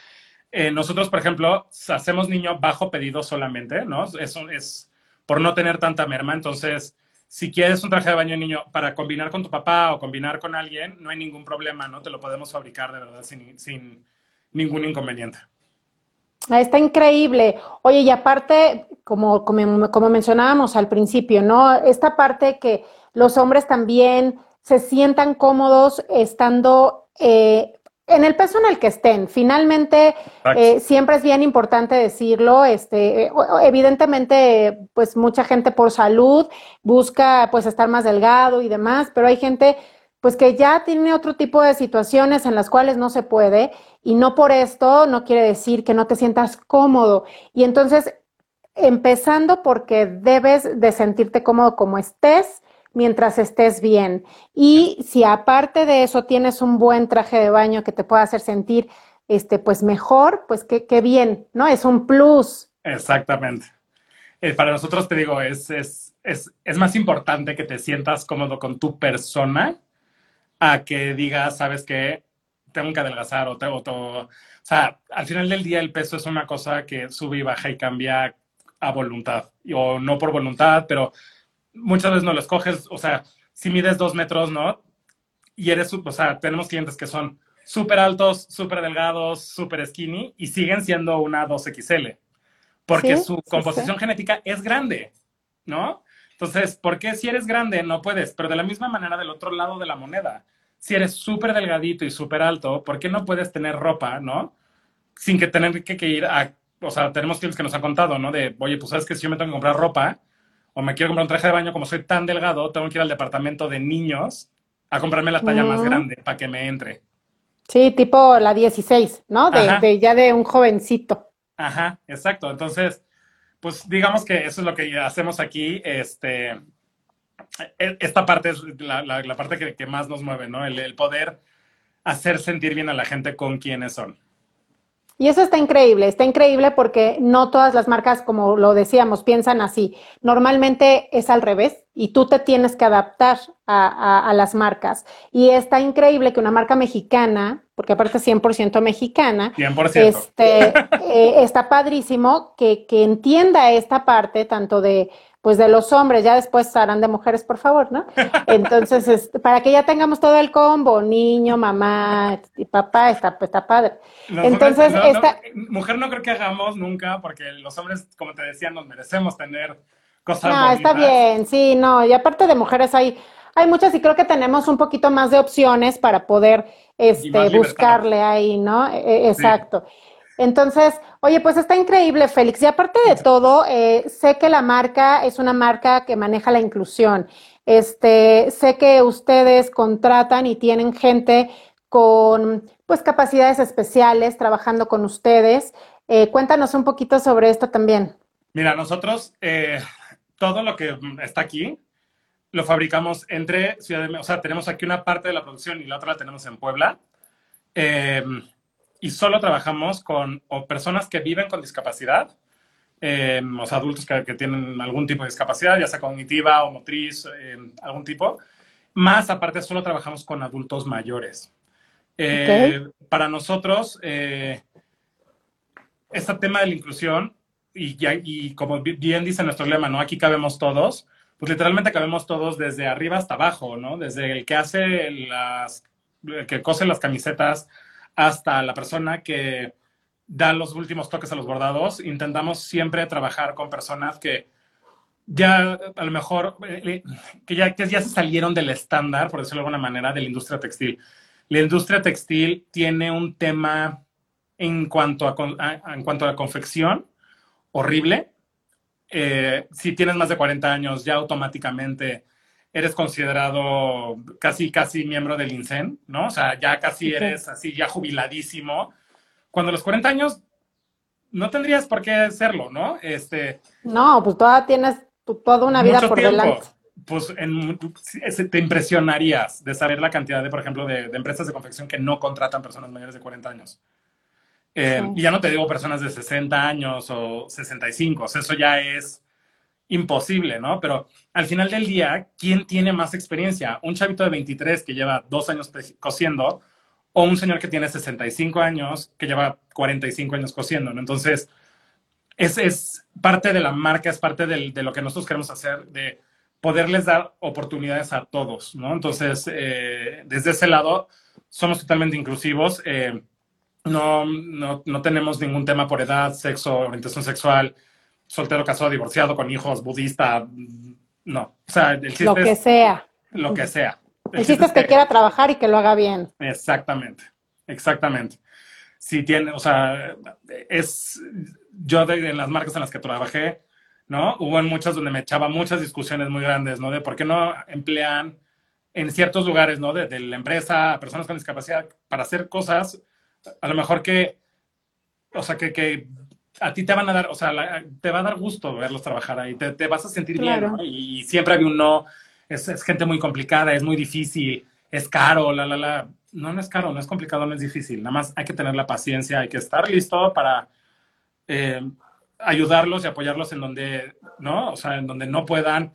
eh, nosotros, por ejemplo, hacemos niño bajo pedido solamente, ¿no? Eso es por no tener tanta merma. Entonces, si quieres un traje de baño niño para combinar con tu papá o combinar con alguien, no hay ningún problema, ¿no? Te lo podemos fabricar de verdad sin, sin ningún inconveniente. Ah, está increíble. Oye, y aparte, como, como, como mencionábamos al principio, ¿no? Esta parte que los hombres también se sientan cómodos estando eh, en el peso en el que estén. Finalmente, eh, siempre es bien importante decirlo. Este, evidentemente, pues mucha gente por salud busca pues estar más delgado y demás, pero hay gente pues que ya tiene otro tipo de situaciones en las cuales no se puede y no por esto no quiere decir que no te sientas cómodo. Y entonces empezando porque debes de sentirte cómodo como estés mientras estés bien. Y si aparte de eso tienes un buen traje de baño que te pueda hacer sentir este, pues mejor, pues qué, qué bien, ¿no? Es un plus. Exactamente. Eh, para nosotros, te digo, es, es, es, es, más importante que te sientas cómodo con tu persona a que digas, ¿sabes qué? Tengo que adelgazar o, tengo o, o sea, al final del día el peso es una cosa que sube y baja y cambia a voluntad, o no por voluntad, pero muchas veces no lo escoges, o sea, si mides dos metros, ¿no? Y eres, o sea, tenemos clientes que son súper altos, súper delgados, súper skinny y siguen siendo una 2XL, porque ¿Sí? su composición sí, genética es grande, ¿no? Entonces, ¿por qué si eres grande no puedes? Pero de la misma manera del otro lado de la moneda, si eres súper delgadito y súper alto, ¿por qué no puedes tener ropa, ¿no? Sin que tener que, que ir a, o sea, tenemos clientes que nos han contado, ¿no? De, oye, pues sabes que si yo me tengo que comprar ropa, o me quiero comprar un traje de baño, como soy tan delgado, tengo que ir al departamento de niños a comprarme la talla mm. más grande para que me entre. Sí, tipo la 16, ¿no? De, de, ya de un jovencito. Ajá, exacto. Entonces, pues digamos que eso es lo que hacemos aquí. Este, e, esta parte es la, la, la parte que, que, más nos mueve, ¿no? El, el poder hacer sentir bien a la gente con quienes son. Y eso está increíble, está increíble porque no todas las marcas, como lo decíamos, piensan así. Normalmente es al revés y tú te tienes que adaptar a, a, a las marcas. Y está increíble que una marca mexicana, porque aparte es 100% mexicana, 100%. Este, eh, está padrísimo que, que entienda esta parte tanto de pues de los hombres, ya después harán de mujeres, por favor, ¿no? Entonces, este, para que ya tengamos todo el combo, niño, mamá y papá, está, está padre. Los Entonces, no, esta... no, mujer no creo que hagamos nunca, porque los hombres, como te decía, nos merecemos tener cosas No, bonitas. está bien, sí, no, y aparte de mujeres hay, hay muchas y creo que tenemos un poquito más de opciones para poder este, buscarle ahí, ¿no? E, exacto. Sí. Entonces, oye, pues está increíble, Félix. Y aparte de todo, eh, sé que la marca es una marca que maneja la inclusión. Este, sé que ustedes contratan y tienen gente con pues capacidades especiales trabajando con ustedes. Eh, cuéntanos un poquito sobre esto también. Mira, nosotros eh, todo lo que está aquí lo fabricamos entre Ciudad de o sea, tenemos aquí una parte de la producción y la otra la tenemos en Puebla. Eh, y solo trabajamos con o personas que viven con discapacidad, eh, o sea, adultos que, que, tienen algún tipo de discapacidad, ya sea cognitiva o motriz, eh, algún tipo. Más aparte, solo trabajamos con adultos mayores. Eh, okay. Para nosotros, este tema de la inclusión, y, y, como bien dice nuestro lema, ¿no? Aquí cabemos todos, pues literalmente cabemos todos desde arriba hasta abajo, ¿no? Desde el que hace las, el que cose las camisetas, hasta la persona que da los últimos toques a los bordados. Intentamos siempre trabajar con personas que ya a lo mejor, eh, que ya, que ya se salieron del estándar, por decirlo de alguna manera, de la industria textil. La industria textil tiene un tema en cuanto a, a en cuanto a la confección horrible. Eh, si tienes más de 40 años, ya automáticamente eres considerado casi, casi miembro del INSEN, ¿no? O sea, ya casi eres así, ya jubiladísimo. Cuando a los 40 años no tendrías por qué serlo, ¿no? Este, no, pues todavía tienes toda una vida por tiempo. delante. Pues en, te impresionarías de saber la cantidad de, por ejemplo, de, de empresas de confección que no contratan personas mayores de 40 años. Eh, sí. Y ya no te digo personas de 60 años o 65, o sea, eso ya es imposible, ¿no? Pero al final del día, ¿quién tiene más experiencia? ¿Un chavito de 23 que lleva dos años cosiendo o un señor que tiene 65 años que lleva 45 años cosiendo, ¿no? Entonces, es, es parte de la marca, es parte de lo que nosotros queremos hacer, de poderles dar oportunidades a todos, ¿no? Entonces, eh, desde ese lado, somos totalmente inclusivos. Eh, no, no, no tenemos ningún tema por edad, sexo, orientación sexual, soltero, casado, divorciado, con hijos, budista, no. O sea, el chiste Lo que es, sea. Lo que sea. El, el chiste es que, que quiera trabajar y que lo haga bien. Exactamente, exactamente. Si tiene, o sea, es, yo de, en las marcas en las que trabajé, ¿no? Hubo en muchas donde me echaba muchas discusiones muy grandes, ¿no? De por qué no emplean en ciertos lugares, ¿no? De, de la empresa a personas con discapacidad para hacer cosas, a lo mejor que, o sea, que, que a ti te van a dar, o sea, te va a dar gusto verlos trabajar ahí, te, te vas a sentir bien, ¿no? Y, siempre hay un no, es, es, gente muy complicada, es muy difícil, es caro, la, la, la. No, no es caro, no es complicado, no es difícil. Nada más hay que tener la paciencia, hay que estar listo para eh, ayudarlos y apoyarlos en donde, ¿no? O sea, en donde no puedan.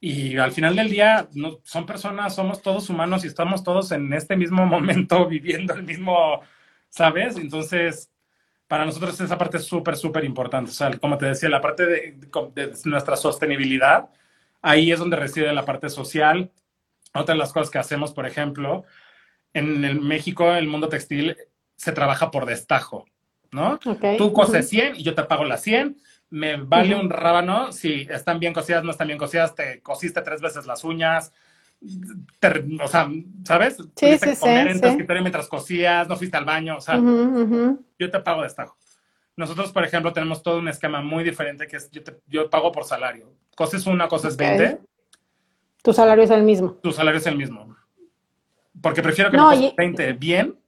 Y al final del día, no, son personas, somos todos humanos y estamos todos en este mismo momento viviendo el mismo, ¿sabes? Entonces, para nosotros esa parte es súper, súper importante. O sea, como te decía, la parte de, de, nuestra sostenibilidad, ahí es donde reside la parte social. Otra de las cosas que hacemos, por ejemplo, en el México, el mundo textil se trabaja por destajo, ¿no? Tú coses 100 y yo te pago las 100. Me vale un rábano si están bien cosidas, no están bien cosidas, te cosiste tres veces las uñas, o sea, ¿sabes? Sí, sí, comer en tu escritorio mientras cosías, no fuiste al baño, o sea, yo te pago de destajo. Nosotros, por ejemplo, tenemos todo un esquema muy diferente que es, yo, te, yo pago por salario. Coses una, cosas okay. 20. Tu salario es el mismo. Tu salario es el mismo. Porque prefiero que me cosas 20 bien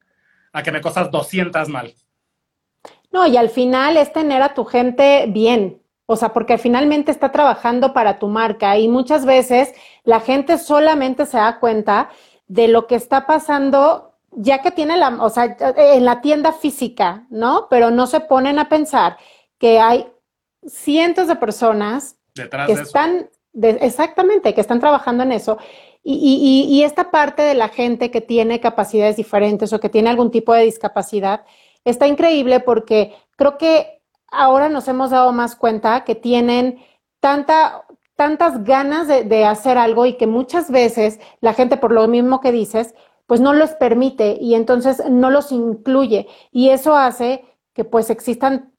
a que me cosas 200 mal. No, y al final es tener a tu gente bien. O sea, porque finalmente está trabajando para tu marca y muchas veces la gente solamente se da cuenta de lo que está pasando ya que tiene la, o sea, en la tienda física, ¿no? Pero no se ponen a pensar que hay cientos de personas Detrás que de están, de, exactamente, que están trabajando en eso. Y, y, y, esta parte de la gente que tiene capacidades diferentes o que tiene algún tipo de discapacidad está increíble porque creo que ahora nos hemos dado más cuenta que tienen tanta, tantas ganas de, hacer algo y que muchas veces la gente, por lo mismo que dices, pues no los permite y entonces no los incluye. Y eso hace que pues existan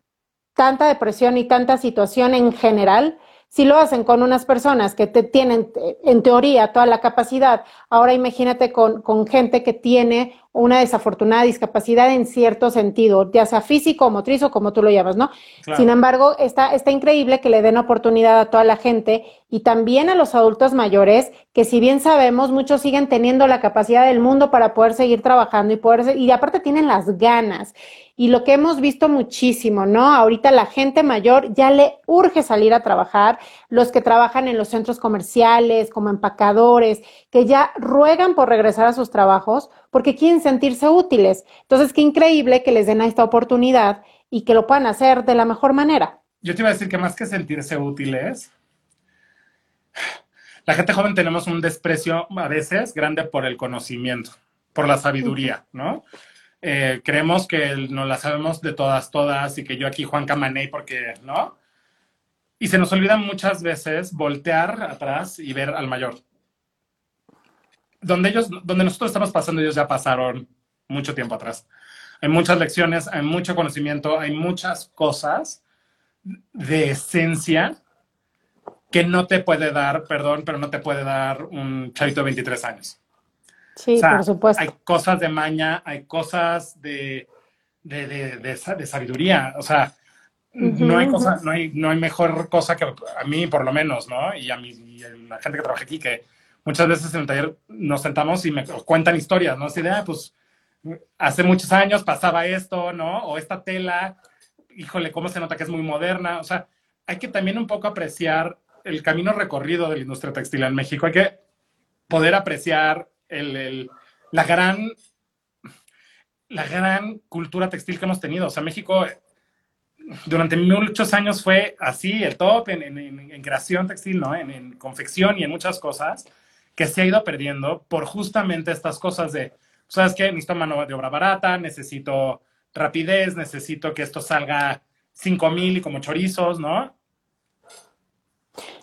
tanta depresión y tanta situación en general si lo hacen con unas personas que te tienen, en teoría, toda la capacidad, ahora imagínate con, gente que tiene una desafortunada discapacidad en cierto sentido, ya sea físico o motriz o como tú lo llamas, ¿no? Claro. Sin embargo, está, está increíble que le den oportunidad a toda la gente y también a los adultos mayores, que si bien sabemos, muchos siguen teniendo la capacidad del mundo para poder seguir trabajando y poder, y aparte tienen las ganas y lo que hemos visto muchísimo, ¿no? Ahorita la gente mayor ya le urge salir a trabajar, los que trabajan en los centros comerciales, como empacadores, que ya ruegan por regresar a sus trabajos porque quieren sentirse útiles. Entonces, qué increíble que les den esta oportunidad y que lo puedan hacer de la mejor manera. Yo te iba a decir que más que sentirse útiles, la gente joven tenemos un desprecio a veces grande por el conocimiento, por la sabiduría, ¿no? Eh, creemos que nos la sabemos de todas, todas, y que yo aquí Juan Camaney, porque, ¿no? Y se nos olvida muchas veces voltear atrás y ver al mayor. Donde ellos, donde nosotros estamos pasando, ellos ya pasaron mucho tiempo atrás. Hay muchas lecciones, hay mucho conocimiento, hay muchas cosas de esencia que no te puede dar, perdón, pero no te puede dar un chavito de 23 años. Sí, o sea, por supuesto. Hay cosas de maña, hay cosas de, de, de, de sabiduría. O sea, uh -huh, no, hay cosa, no, hay, no hay mejor cosa que a mí, por lo menos, ¿no? Y a mí, y a la gente que trabaja aquí, que muchas veces en el taller nos sentamos y me cuentan historias, ¿no? Así de, ah, pues, hace muchos años pasaba esto, ¿no? O esta tela, híjole, cómo se nota que es muy moderna. O sea, hay que también un poco apreciar el camino recorrido de la industria textil en México. Hay que poder apreciar el, el, la gran la gran cultura textil que hemos tenido. O sea, México durante muchos años fue así, el top en, en, creación textil, ¿no? En, confección y en muchas cosas que se ha ido perdiendo por justamente estas cosas de, ¿sabes qué? Necesito mano de obra barata, necesito rapidez, necesito que esto salga 5 mil y como chorizos, ¿no?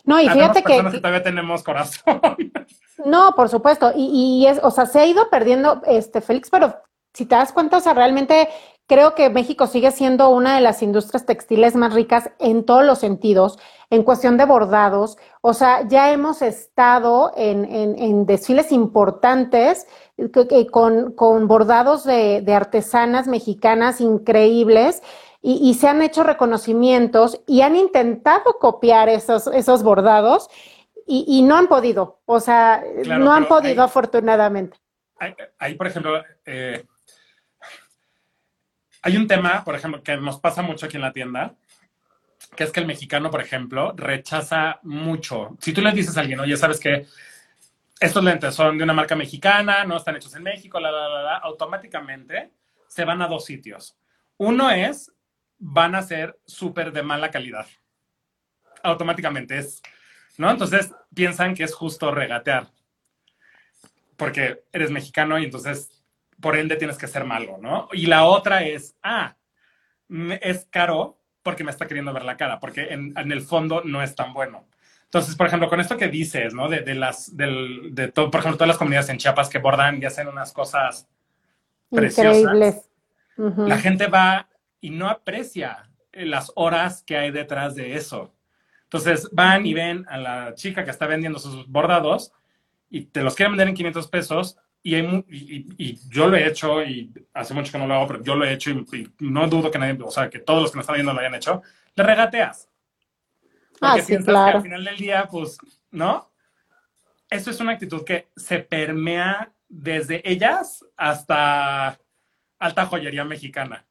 No, y fíjate que, que, todavía tenemos corazón. No, por supuesto. Y, y, es, o sea, se ha ido perdiendo, este, Félix, pero si te das cuenta, o sea, realmente creo que México sigue siendo una de las industrias textiles más ricas en todos los sentidos, en cuestión de bordados. O sea, ya hemos estado en, en, en desfiles importantes con, con, bordados de, de, artesanas mexicanas increíbles. Y, y, se han hecho reconocimientos y han intentado copiar esos, esos bordados y, y, no han podido, o sea, claro, no han podido hay, afortunadamente. Ahí, por ejemplo, eh, hay un tema, por ejemplo, que nos pasa mucho aquí en la tienda, que es que el mexicano, por ejemplo, rechaza mucho. Si tú le dices a alguien, oye, ¿sabes qué? Estos lentes son de una marca mexicana, no están hechos en México, la, la, la, la, automáticamente se van a dos sitios. Uno es, van a ser súper de mala calidad. Automáticamente es, ¿no? Entonces piensan que es justo regatear. Porque eres mexicano y entonces, por ende, tienes que ser malo, ¿no? Y la otra es, ah, es caro porque me está queriendo ver la cara, porque en, en el fondo no es tan bueno. Entonces, por ejemplo, con esto que dices, ¿no? De, de las, del, de todo, por ejemplo, todas las comunidades en Chiapas que bordan y hacen unas cosas preciosas. Increíbles. Uh -huh. La gente va y no aprecia las horas que hay detrás de eso. Entonces van y ven a la chica que está vendiendo sus bordados y te los quieren vender en 500 pesos y, hay, y, y, yo lo he hecho y hace mucho que no lo hago, pero yo lo he hecho y, y, no dudo que nadie, o sea, que todos los que me están viendo lo hayan hecho, le regateas. Porque ah, sí, claro. que al final del día, pues, ¿no? Eso es una actitud que se permea desde ellas hasta alta joyería mexicana.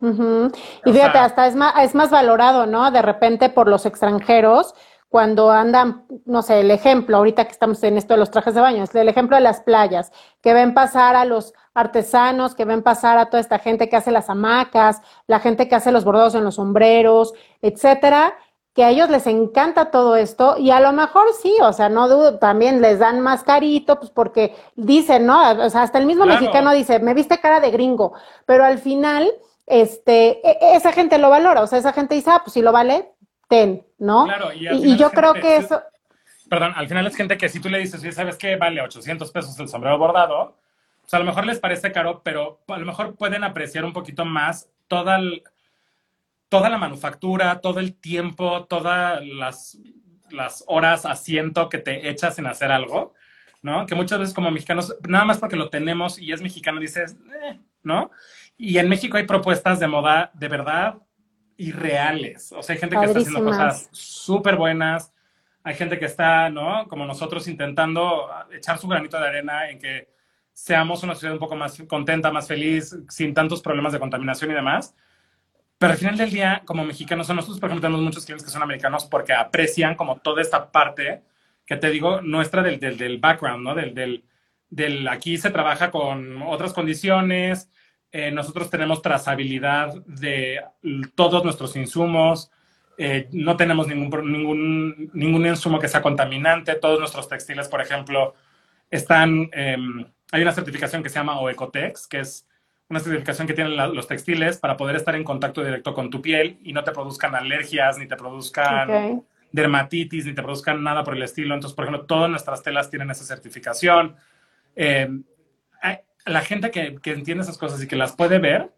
Uh -huh. Y fíjate, sea, hasta es más, es más valorado, ¿no? De repente por los extranjeros, cuando andan, no sé, el ejemplo, ahorita que estamos en esto de los trajes de baño, es el ejemplo de las playas, que ven pasar a los artesanos, que ven pasar a toda esta gente que hace las hamacas, la gente que hace los bordados en los sombreros, etcétera, que a ellos les encanta todo esto y a lo mejor sí, o sea, no dudo, también les dan más carito, pues porque dicen, ¿no? O sea, hasta el mismo claro. mexicano dice, me viste cara de gringo, pero al final, este, e, esa gente lo valora, o sea, esa gente dice, ah, pues si lo vale, ten, ¿no? Claro, y, y, y yo creo que eso... Perdón, al final es gente que si tú le dices, ¿sabes qué? Vale 800 pesos el sombrero bordado, pues a lo mejor les parece caro, pero a lo mejor pueden apreciar un poquito más toda el toda la manufactura, todo el tiempo, todas las, las horas asiento que te echas en hacer algo, ¿no? Que muchas veces como mexicanos, nada más porque lo tenemos y es mexicano, dices, eh, ¿no? Y en México hay propuestas de moda de verdad irreales. O sea, hay gente que está haciendo cosas súper buenas, hay gente que está, ¿no? Como nosotros intentando echar su granito de arena en que seamos una sociedad un poco más contenta, más feliz, sin tantos problemas de contaminación y demás. Pero al final del día, como mexicanos, nosotros, por ejemplo, tenemos muchos clientes que son americanos porque aprecian como toda esta parte que te digo, nuestra del, del, del background, ¿no? Del, del, del, aquí se trabaja con otras condiciones, eh, nosotros tenemos trazabilidad de todos nuestros insumos, eh, no tenemos ningún, ningún, ningún insumo que sea contaminante, todos nuestros textiles, por ejemplo, están, eh, hay una certificación que se llama OECOTEX, que es una certificación que tienen la, los textiles para poder estar en contacto directo con tu piel y no te produzcan alergias, ni te produzcan okay. dermatitis, ni te produzcan nada por el estilo. Entonces, por ejemplo, todas nuestras telas tienen esa certificación. Eh, la gente que, que, entiende esas cosas y que las puede ver,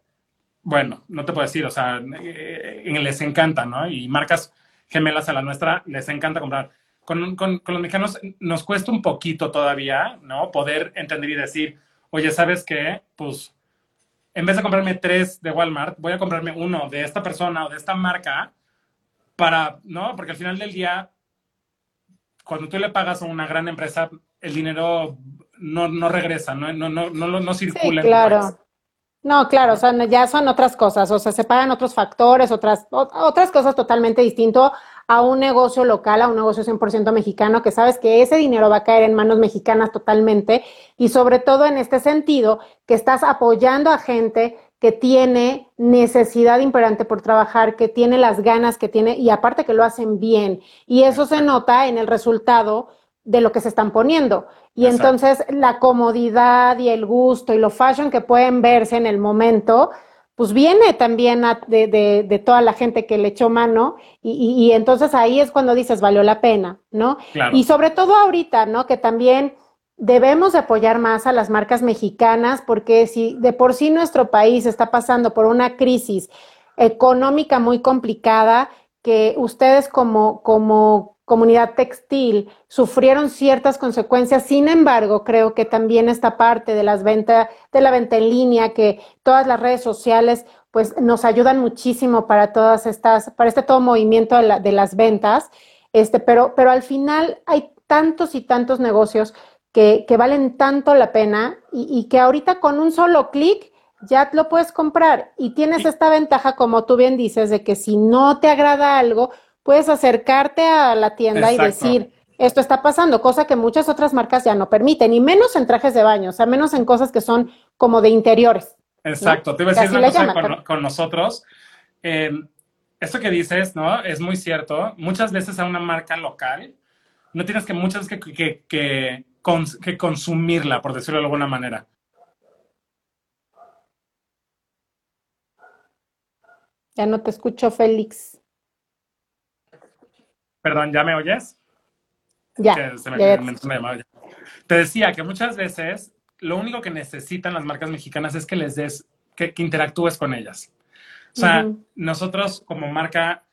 bueno, no te puedo decir, o sea, eh, les encanta, ¿no? Y marcas gemelas a la nuestra les encanta comprar. Con, con, con los mexicanos nos cuesta un poquito todavía, ¿no? Poder entender y decir, oye, ¿sabes qué? Pues en vez de comprarme tres de Walmart, voy a comprarme uno de esta persona o de esta marca para, ¿no? Porque al final del día, cuando tú le pagas a una gran empresa, el dinero no, no regresa, no, no, no, no, no circula. Sí, claro. No, claro, o sea, ya son otras cosas, o sea, se pagan otros factores, otras, otras cosas totalmente distinto a un negocio local, a un negocio 100% mexicano, que sabes que ese dinero va a caer en manos mexicanas totalmente y sobre todo en este sentido, que estás apoyando a gente que tiene necesidad imperante por trabajar, que tiene las ganas que tiene y aparte que lo hacen bien. Y eso se nota en el resultado de lo que se están poniendo. Y Exacto. entonces la comodidad y el gusto y lo fashion que pueden verse en el momento, pues viene también a, de, de, de, toda la gente que le echó mano y, y, y, entonces ahí es cuando dices, valió la pena, ¿no? Claro. Y sobre todo ahorita, ¿no? Que también debemos de apoyar más a las marcas mexicanas porque si de por sí nuestro país está pasando por una crisis económica muy complicada, que ustedes como, como comunidad textil sufrieron ciertas consecuencias. Sin embargo, creo que también esta parte de las ventas, de la venta en línea, que todas las redes sociales pues nos ayudan muchísimo para todas estas, para este todo movimiento de, la, de las ventas. Este, pero, pero al final hay tantos y tantos negocios que, que valen tanto la pena y, y que ahorita con un solo clic ya lo puedes comprar y tienes esta ventaja, como tú bien dices, de que si no te agrada algo, puedes acercarte a la tienda y decir, esto está pasando, cosa que muchas otras marcas ya no permiten, y menos en trajes de baño, o sea, menos en cosas que son como de interiores. Exacto, te iba a decir una cosa con, nosotros. Em, esto que dices, ¿no? Es muy cierto. Muchas veces a una marca local no tienes que muchas veces que, que, que consumirla, por decirlo de alguna manera. Ya no te escucho, Félix. Perdón, ¿ya me oyes? Ya. te decía que muchas veces lo único que necesitan las marcas mexicanas es que les des, que, interactúes con ellas. O sea, nosotros como marca,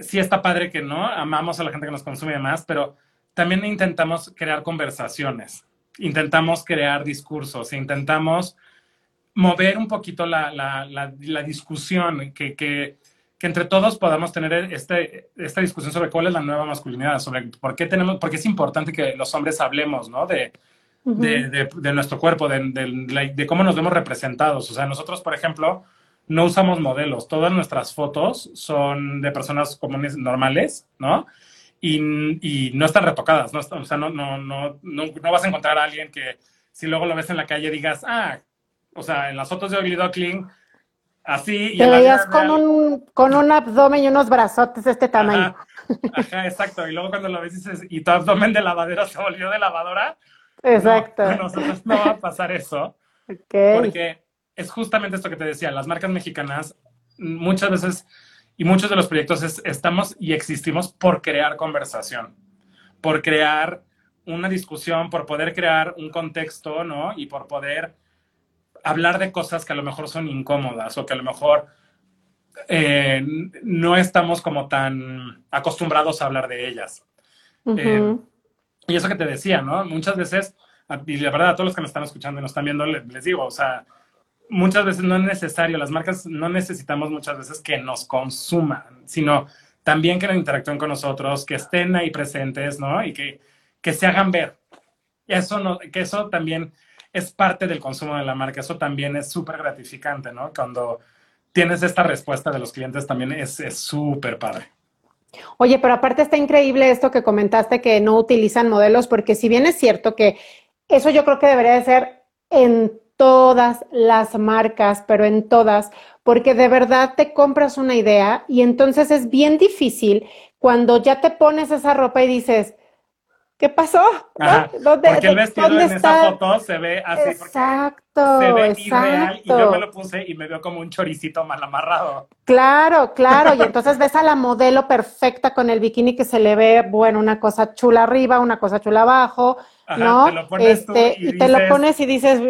sí está padre que no, amamos a la gente que nos consume y demás, pero también intentamos crear conversaciones, intentamos crear discursos, intentamos mover un poquito la, la, la, discusión, que, que, que, entre todos podamos tener este, esta discusión sobre cuál es la nueva masculinidad, sobre por qué, tenemos, por qué es importante que los hombres hablemos, ¿no? De, de, de, nuestro cuerpo, de, de, cómo nos vemos representados. O sea, nosotros, por ejemplo, no usamos modelos. Todas nuestras fotos son de personas comunes, normales, ¿no? Y, y no están retocadas, ¿no? O sea, no, no, no, no, no vas a encontrar a alguien que si luego lo ves en la calle digas, ah, o sea, en las fotos de Ugly Duckling, así. Te veías con, un, con un abdomen y unos brazotes de este tamaño. Ajá, exacto. Y luego cuando lo ves dices, y tu abdomen de lavadera se volvió de lavadora. Exacto. No, nosotros no va a pasar eso. Porque es justamente esto que te decía, las marcas mexicanas muchas veces y muchos de los proyectos estamos y existimos por crear conversación, por crear una discusión, por poder crear un contexto, ¿no? Y por poder hablar de cosas que a lo mejor son incómodas o que a lo mejor eh, no estamos como tan acostumbrados a hablar de ellas. Eh, y eso que te decía, ¿no? Muchas veces, y la verdad a todos los que nos están escuchando y nos están viendo, les, digo, o sea, muchas veces no es necesario, las marcas no necesitamos muchas veces que nos consuman, sino también que interactúen con nosotros, que estén ahí presentes, ¿no? Y que, que se hagan ver. Eso no, que eso también es parte del consumo de la marca. Eso también es súper gratificante, ¿no? Cuando tienes esta respuesta de los clientes también es súper padre. Oye, pero aparte está increíble esto que comentaste que no utilizan modelos, porque si bien es cierto que eso yo creo que debería de ser en todas las marcas, pero en todas, porque de verdad te compras una idea y entonces es bien difícil cuando ya te pones esa ropa y dices, ¿Qué pasó? ¿Dónde, porque el vestido en esa foto se ve así. Exacto, se ve exacto. y yo me lo puse y me veo como un choricito mal amarrado. Claro, claro. Y entonces ves a la modelo perfecta con el bikini que se le ve, bueno, una cosa chula arriba, una cosa chula abajo, ¿no? Te lo pones este, y, te lo pones y dices,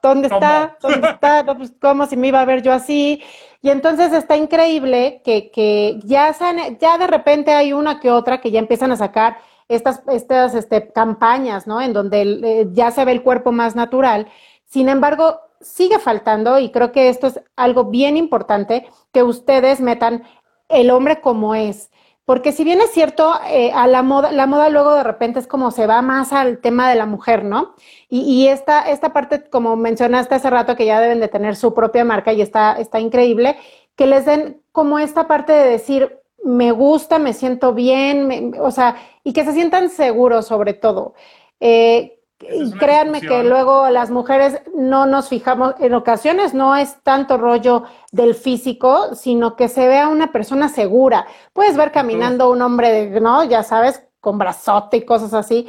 ¿dónde está? ¿Dónde está? pues, ¿Cómo si me iba a ver yo así? Y entonces está increíble que, que ya, ya de repente hay una que otra que ya empiezan a sacar estas, estas este, campañas, ¿no? En donde eh, ya se ve el cuerpo más natural. Sin embargo, sigue faltando, y creo que esto es algo bien importante, que ustedes metan el hombre como es. Porque si bien es cierto, eh, a la moda, la moda luego de repente es como se va más al tema de la mujer, ¿no? Y, y esta, esta parte, como mencionaste hace rato, que ya deben de tener su propia marca y está, está increíble, que les den como esta parte de decir, me gusta, me siento bien, o sea, y que se sientan seguros sobre todo. Eh, y créanme que luego las mujeres no nos fijamos, en ocasiones no es tanto rollo del físico, sino que se vea una persona segura. Puedes ver caminando un hombre, de, ¿no? Ya sabes, con brazote y cosas así,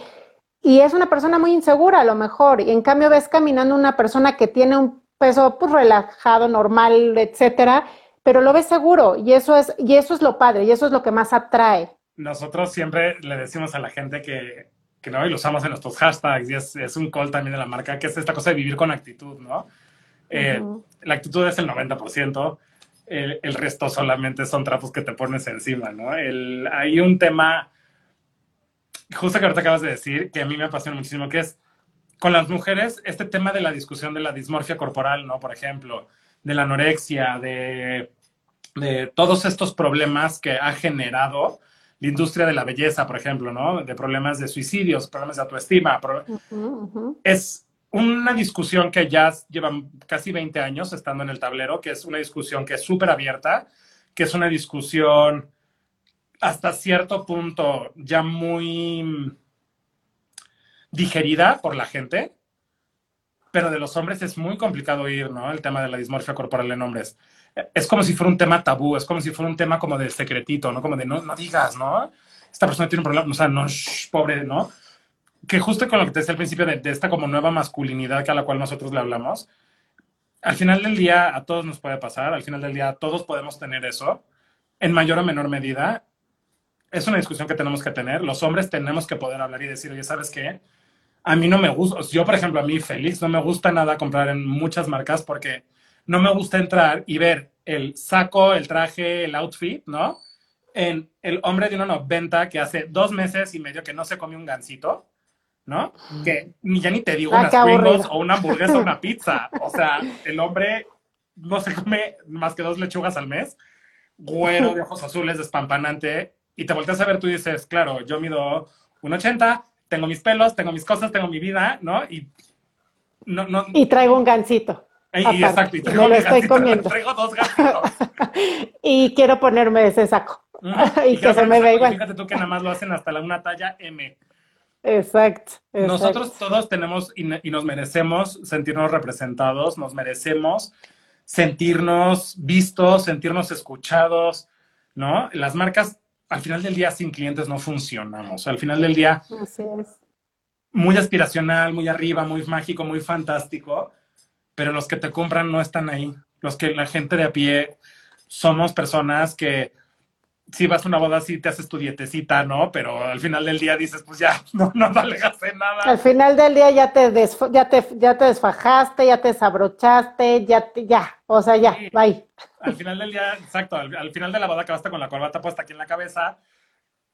y es una persona muy insegura a lo mejor, y en cambio ves caminando una persona que tiene un peso pues relajado, normal, etcétera, pero lo ves seguro y eso es, y eso es lo padre y eso es lo que más atrae. Nosotros siempre le decimos a la gente que, que no, y lo usamos en nuestros hashtags, y es, es, un call también de la marca, que es esta cosa de vivir con actitud, ¿no? Eh, la actitud es el 90%, el, el, resto solamente son trapos que te pones encima, ¿no? El, hay un tema, justo que ahorita acabas de decir, que a mí me apasiona muchísimo, que es con las mujeres, este tema de la discusión de la dismorfia corporal, ¿no? Por ejemplo, de la anorexia, de, de todos estos problemas que ha generado la industria de la belleza, por ejemplo, ¿no? De problemas de suicidios, problemas de autoestima. Es una discusión que ya lleva casi 20 años estando en el tablero, que es una discusión que es súper abierta, que es una discusión hasta cierto punto ya muy digerida por la gente, pero de los hombres es muy complicado ir, ¿no? El tema de la dismorfia corporal en hombres. Es como si fuera un tema tabú, es como si fuera un tema como de secretito, ¿no? Como de no, no digas, ¿no? Esta persona tiene un problema, o sea, no, pobre, ¿no? Que justo con lo que te decía al principio de, de esta como nueva masculinidad que a la cual nosotros le hablamos, al final del día a todos nos puede pasar, al final del día todos podemos tener eso, en mayor o menor medida. Es una discusión que tenemos que tener. Los hombres tenemos que poder hablar y decir, oye, ¿sabes qué? A mí no me gusta, yo por ejemplo, a mí Félix, no me gusta nada comprar en muchas marcas porque no me gusta entrar y ver el saco, el traje, el outfit, ¿no? En el hombre de 1,90 que hace dos meses y medio que no se come un gansito, ¿no? Que ni ya ni te digo Ah, unas Pringles o una hamburguesa o una pizza. O sea, el hombre no se come más que dos lechugas al mes, güero de ojos azules, despampanante, y te volteas a ver, tú dices, claro, yo mido 1,80, tengo mis pelos, tengo mis cosas, tengo mi vida, ¿no? Y no, no, Y traigo un gancito. y- aparte, exacto, y me traigo lo estoy gancito, comiendo. Traigo dos gansitos. Y quiero ponerme ese saco. Y que se me vea igual. Fíjate tú que nada más lo hacen hasta la, una talla M. Exacto. exacto. Nosotros todos tenemos y, y nos merecemos sentirnos representados, nos merecemos sentirnos vistos, sentirnos escuchados, ¿no? Las marcas, al final del día, sin clientes no funcionamos. Al final del día, Así es. muy aspiracional, muy arriba, muy mágico, muy fantástico, pero los que te compran no están ahí. Los que la gente de a pie somos personas que si vas a una boda sí te haces tu dietecita, ¿no? Pero al final del día dices, pues ya, no, no hacer nada. Al final del día ya te, desf- ya te, ya te desfajaste, ya te desabrochaste, ya, te- ya, o sea, ya, Sí. bye. Al final del día, exacto, al, al final de la boda acabaste con la corbata puesta aquí en la cabeza,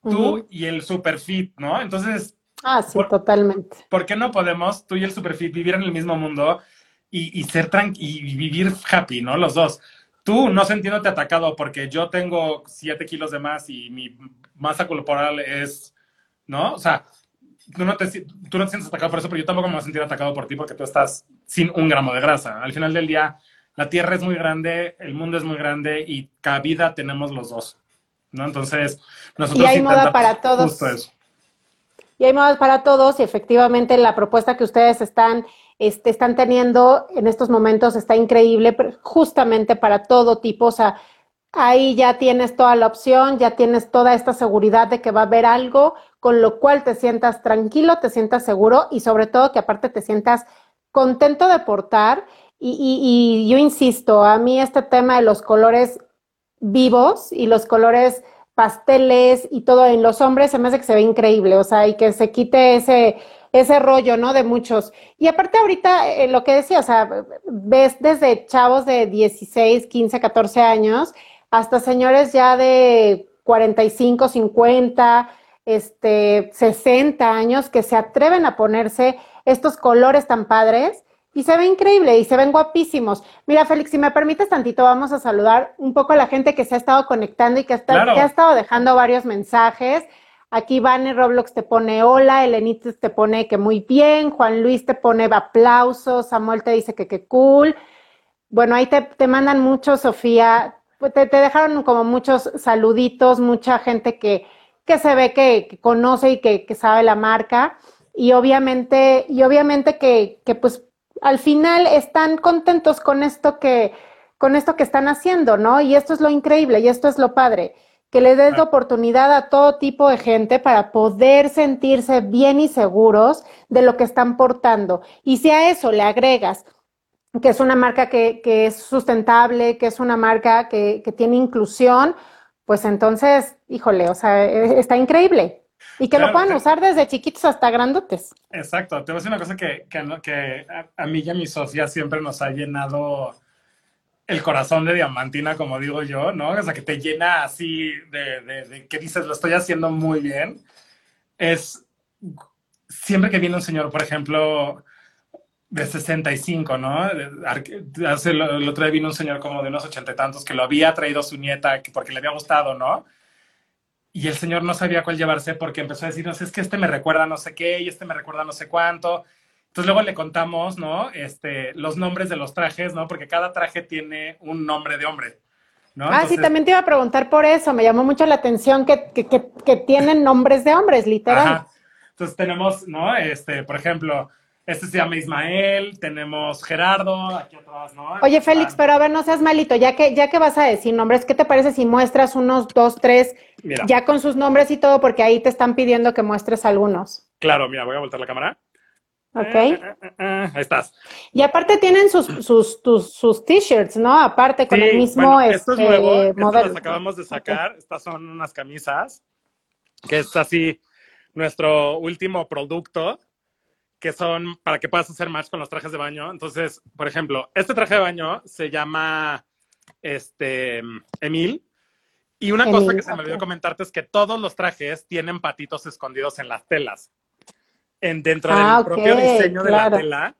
tú y el superfit, ¿no? Entonces, Ah, sí, Por- totalmente. ¿por qué no podemos, tú y el superfit, vivir en el mismo mundo y, y ser tranqui y vivir happy, ¿no? Los dos. Tú no sintiéndote atacado porque yo tengo 7 kilos de más y mi masa corporal es, ¿no? O sea, tú no, te, tú no te sientes atacado por eso, pero yo tampoco me voy a sentir atacado por ti porque tú estás sin un gramo de grasa. Al final del día, la Tierra es muy grande, el mundo es muy grande y cabida tenemos los dos, ¿no? Entonces, nosotros Y hay moda para todos. Justo eso. Y hay modas para todos y efectivamente la propuesta que ustedes están, este, están teniendo en estos momentos está increíble, justamente para todo tipo. O sea, ahí ya tienes toda la opción, ya tienes toda esta seguridad de que va a haber algo con lo cual te sientas tranquilo, te sientas seguro y sobre todo que aparte te sientas contento de portar. Y, y- y yo insisto, a mí este tema de los colores vivos y los colores pasteles y todo en los hombres se me hace que se ve increíble, o sea, y que se quite ese, ese rollo, ¿no? De muchos. Y aparte ahorita, eh, lo que decía, o sea, ves desde chavos de 16, 15, 14 años hasta señores ya de 45, 50, este, 60 años que se atreven a ponerse estos colores tan padres y se ve increíble y se ven guapísimos. Mira, Félix, si me permites tantito, vamos a saludar un poco a la gente que se ha estado conectando y que, está, Claro. que ha estado dejando varios mensajes. Aquí Vane Roblox te pone hola, Elenites te pone que muy bien, Juan Luis te pone aplausos, Samuel te dice que qué cool. Bueno, ahí te, te mandan muchos, Sofía, pues te, te dejaron como muchos saluditos, mucha gente que, que se ve que, que conoce y que, que sabe la marca. Y obviamente, y obviamente que, que pues al final están contentos con esto que, con esto que están haciendo, ¿no? Y esto es lo increíble y esto es lo padre, que le des la Claro. oportunidad a todo tipo de gente para poder sentirse bien y seguros de lo que están portando. Y si a eso le agregas que es una marca que, que es sustentable, que es una marca que, que tiene inclusión, pues entonces, híjole, o sea, eh, está increíble. Y que lo Claro, puedan sí. usar desde chiquitos hasta grandotes. Exacto, te voy a decir una cosa que, que, que a, mí y a mi socia siempre nos ha llenado el corazón de diamantina, como digo yo, ¿no? O sea, que te llena así de, de- de que dices, lo estoy haciendo muy bien. Es siempre que viene un señor, por ejemplo, de 65, ¿no? Hace, el el otro día vino un señor como de unos ochenta y tantos que lo había traído su nieta que- porque le había gustado, ¿no? Y el señor no sabía cuál llevarse porque empezó a decir, no sé, es que este me recuerda no sé qué y este me recuerda no sé cuánto. Entonces luego le contamos, ¿no? Este, los nombres de los trajes, ¿no? Porque cada traje tiene un nombre de hombre. ¿no? Ah, sí, también te iba a preguntar por eso. Me llamó mucho la atención que, que, que, tienen nombres de hombres, literal. Ajá. Entonces tenemos, ¿no? Este, por ejemplo, este se llama Ismael, tenemos Gerardo, aquí atrás, ¿no? Oye, Félix, pero a ver, no seas malito, ya que, ya que vas a decir nombres, ¿qué te parece si muestras unos dos, tres, ya con sus nombres y todo, porque ahí te están pidiendo que muestres algunos? Claro, mira, voy a voltar la cámara. Ok. Eh, eh, eh, ahí estás. Y aparte tienen sus, sus, sus, t-shirts, ¿no? Aparte con el mismo bueno, esto es este, nuevo, modelo. Los acabamos de sacar. Estas son unas camisas, que es así nuestro último producto, que son para que puedas hacer match con los trajes de baño. Entonces, por ejemplo, este traje de baño se llama este Emil. Y una cosa que se me olvidó comentarte es que todos los trajes tienen patitos escondidos en las telas en, dentro del ah, propio diseño de la tela,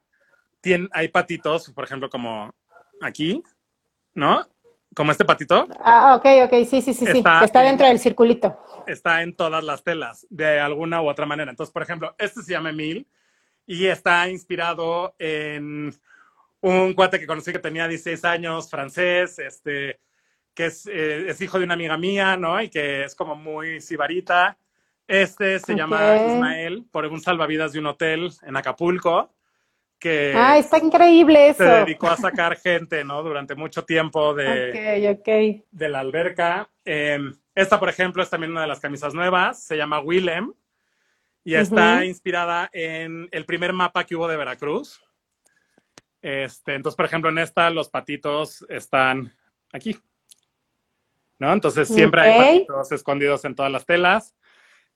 tiene, hay patitos, por ejemplo, como aquí, ¿no? Como este patito. Ah, ok, ok, sí, sí, sí, está sí. Está dentro del circulito. Está en todas las telas, de alguna u otra manera. Entonces, por ejemplo, este se llama Emil y está inspirado en un cuate que conocí que tenía 16 años, francés, este, que es, eh, es hijo de una amiga mía, ¿no? Y que es como muy sibarita este se llama Ismael, por un salvavidas de un hotel en Acapulco. Que ah, está increíble eso. Se dedicó a sacar gente, ¿no? Durante mucho tiempo de, de la alberca. Em, esta, por ejemplo, es también una de las camisas nuevas. Se llama Willem y está inspirada en el primer mapa que hubo de Veracruz. Este, entonces, por ejemplo, en esta los patitos están aquí. ¿No? Entonces siempre hay patitos escondidos en todas las telas.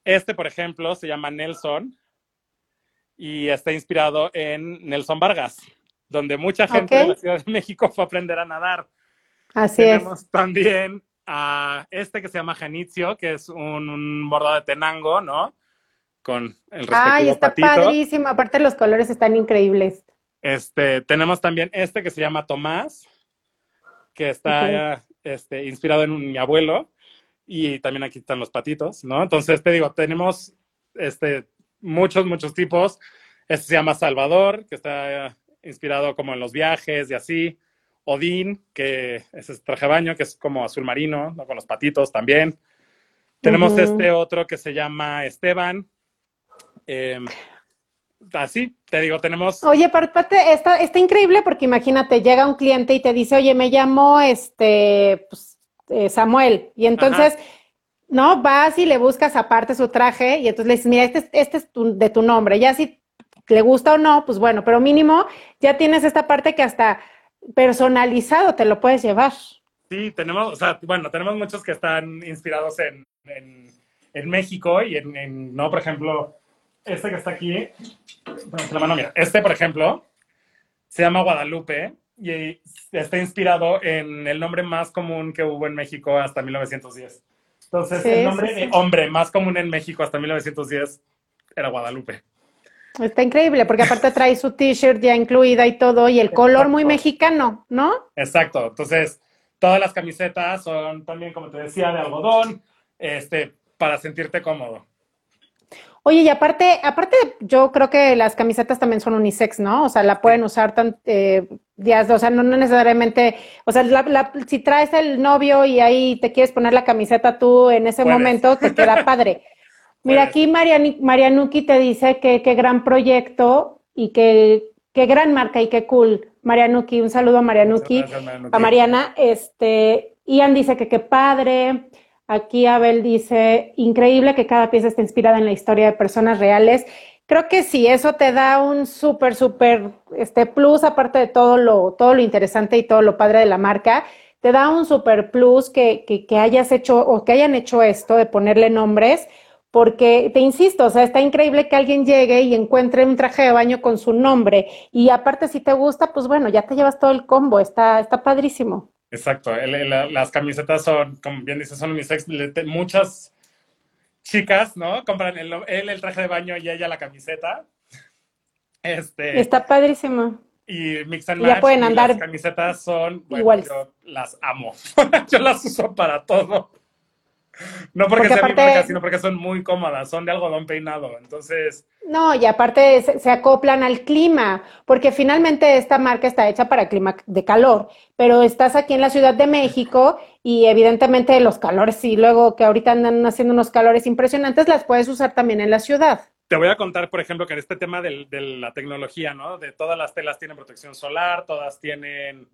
Este, por ejemplo, se llama Nelson y está inspirado en Nelson Vargas, donde mucha gente de la Ciudad de México fue a aprender a nadar. Así Tenemos también a este que se llama Janitzio, que es un, bordado de tenango, ¿no? Con el respectivo Ay, está padrísimo. Aparte los colores están increíbles. Este, tenemos también este que se llama Tomás, que está este, inspirado en mi abuelo y también aquí están los patitos, ¿no? Entonces te digo, tenemos este, muchos, muchos tipos. Este se llama Salvador, que está inspirado como en los viajes y así. Odín, que es este traje baño, que es como azul marino, ¿no? con los patitos también. Tenemos este otro que se llama Esteban. Em, así, te digo, tenemos. Oye, aparte, está, está increíble porque imagínate, llega un cliente y te dice, oye, me llamo este, pues, eh, Samuel. Y entonces, ¿no? Vas y le buscas aparte su traje y entonces le dices, mira, este, este es de tu nombre. Ya si le gusta o no, pues bueno, pero mínimo ya tienes esta parte que hasta personalizado te lo puedes llevar. Sí, tenemos, o sea, bueno, tenemos muchos que están inspirados en, en, México y en, no, por ejemplo, este que está aquí, mira, este, por ejemplo, se llama Guadalupe y está inspirado en el nombre más común que hubo en México hasta 1910. Entonces, el nombre de hombre más común en México hasta 1910 era Guadalupe. Está increíble, porque aparte trae su t-shirt ya incluida y todo, y el color muy mexicano, ¿no? Exacto. Entonces, todas las camisetas son también, como te decía, de algodón, este, para sentirte cómodo. Oye, y aparte, aparte, yo creo que las camisetas también son unisex, ¿no? O sea, la pueden usar tan, eh, días, o sea, no, necesariamente, o sea, si traes el novio y ahí te quieres poner la camiseta tú en ese momento, te queda padre. Mira, aquí Marianuki te dice que qué gran proyecto y que qué gran marca y qué cool. Marianuki, un saludo a Marianuki, a Mariana. Este, Ian dice que qué padre. Aquí Abel dice, increíble que cada pieza esté inspirada en la historia de personas reales. Creo que sí, eso te da un súper, súper este plus, aparte de todo lo, todo lo interesante y todo lo padre de la marca, te da un súper plus que, que, que hayas hecho o que hayan hecho esto de ponerle nombres, porque te insisto, o sea, está increíble que alguien llegue y encuentre un traje de baño con su nombre y aparte si te gusta, pues bueno, ya te llevas todo el combo, está, está padrísimo. Exacto, las camisetas son, como bien dices, son unisex. Muchas chicas, ¿no? Compran él el traje de baño y ella la camiseta. Este, Está padrísimo. Y mix and match. Ya pueden andar. las camisetas son, bueno, yo las amo. yo las uso para todo. No porque, sean marcas, sino porque son muy cómodas, son de algodón peinado. Entonces. No, y aparte se, acoplan al clima, porque finalmente esta marca está hecha para clima de calor, pero estás aquí en la Ciudad de México y evidentemente los calores, y luego que ahorita andan haciendo unos calores impresionantes, las puedes usar también en la ciudad. Te voy a contar, por ejemplo, que en este tema de la tecnología, ¿no? De todas las telas tienen protección solar, todas tienen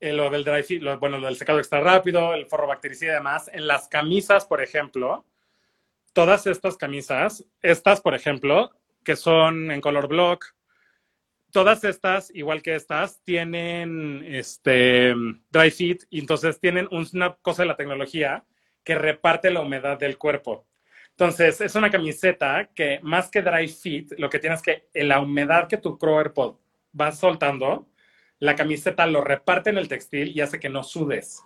eh, lo del dry fit, bueno, lo del secado extra rápido, el forro bactericida y demás. En las camisas, por ejemplo, todas estas camisas, estas, por ejemplo, que son en color block, todas estas, igual que estas, tienen este dry fit y entonces tienen una cosa de la tecnología que reparte la humedad del cuerpo. Entonces, es una camiseta que más que dry fit, lo que tienes que la humedad que tu cuerpo va soltando, la camiseta lo reparte en el textil y hace que no sudes.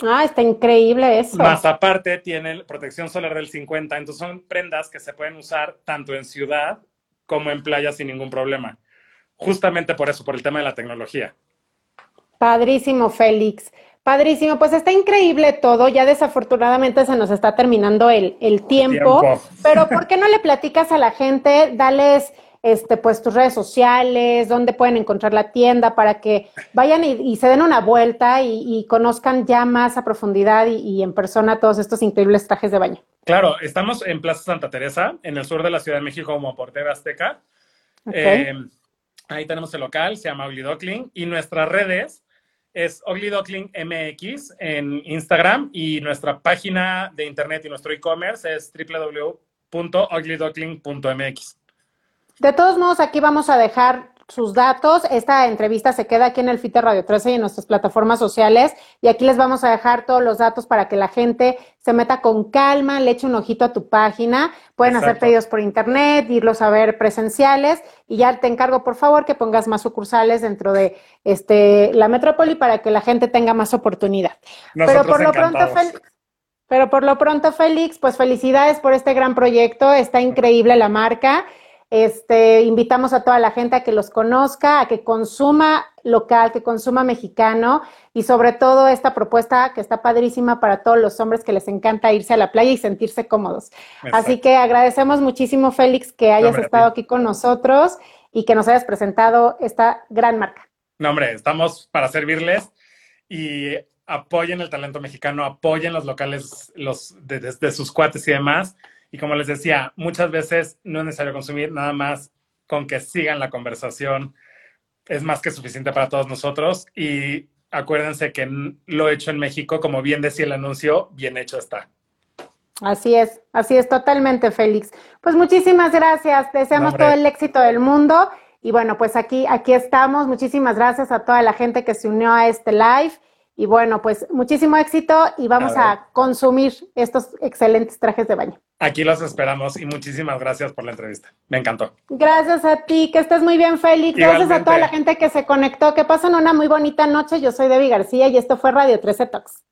Ah, está increíble eso. Más aparte tiene protección solar del 50, entonces son prendas que se pueden usar tanto en ciudad como en playa sin ningún problema. Justamente por eso, por el tema de la tecnología. Padrísimo, Félix. Padrísimo, pues está increíble todo. Ya desafortunadamente se nos está terminando el, el tiempo, tiempo. Pero ¿por qué no le platicas a la gente? Dales este, pues tus redes sociales, dónde pueden encontrar la tienda para que vayan y, se den una vuelta y, conozcan ya más a profundidad y, en persona todos estos increíbles trajes de baño. Claro, estamos en Plaza Santa Teresa, en el sur de la Ciudad de México, como por TV Azteca. Eh, ahí tenemos el local, se llama Ugly Duckling, y nuestras redes es Ugly Duckling MX en Instagram y nuestra página de internet y nuestro e-commerce es www.uglyduckling.mx. De todos modos, aquí vamos a dejar sus datos. Esta entrevista se queda aquí en el FITE Radio 13 y en nuestras plataformas sociales. Y aquí les vamos a dejar todos los datos para que la gente se meta con calma, le eche un ojito a tu página. Pueden hacer pedidos por internet, irlos a ver presenciales. Y ya te encargo, por favor, que pongas más sucursales dentro de este, la metrópoli para que la gente tenga más oportunidad. pero por lo pronto, pero por lo pronto, Félix, pues felicidades por este gran proyecto. Está increíble la marca. Este, invitamos a toda la gente a que los conozca, a que consuma local, que consuma mexicano y sobre todo esta propuesta que está padrísima para todos los hombres que les encanta irse a la playa y sentirse cómodos. Así que agradecemos muchísimo, Félix, que hayas estado aquí con nosotros y que nos hayas presentado esta gran marca. No, hombre, estamos para servirles y apoyen el talento mexicano, apoyen los locales los de sus cuates y demás. Y como les decía, muchas veces no es necesario consumir nada más con que sigan la conversación. Es más que suficiente para todos nosotros. Y acuérdense que lo hecho en México, como bien decía el anuncio, bien hecho está. Así es, así es totalmente, Félix. Pues muchísimas gracias. Deseamos todo el éxito del mundo. Y bueno, pues aquí, aquí estamos. Muchísimas gracias a toda la gente que se unió a este live. Y bueno, pues muchísimo éxito y vamos a, consumir estos excelentes trajes de baño. Aquí los esperamos y muchísimas gracias por la entrevista. Me encantó. Gracias a ti, que estés muy bien, Félix. Gracias a toda la gente que se conectó. Que pasen una muy bonita noche. Yo soy Debbie García y esto fue Radio 13 Talks.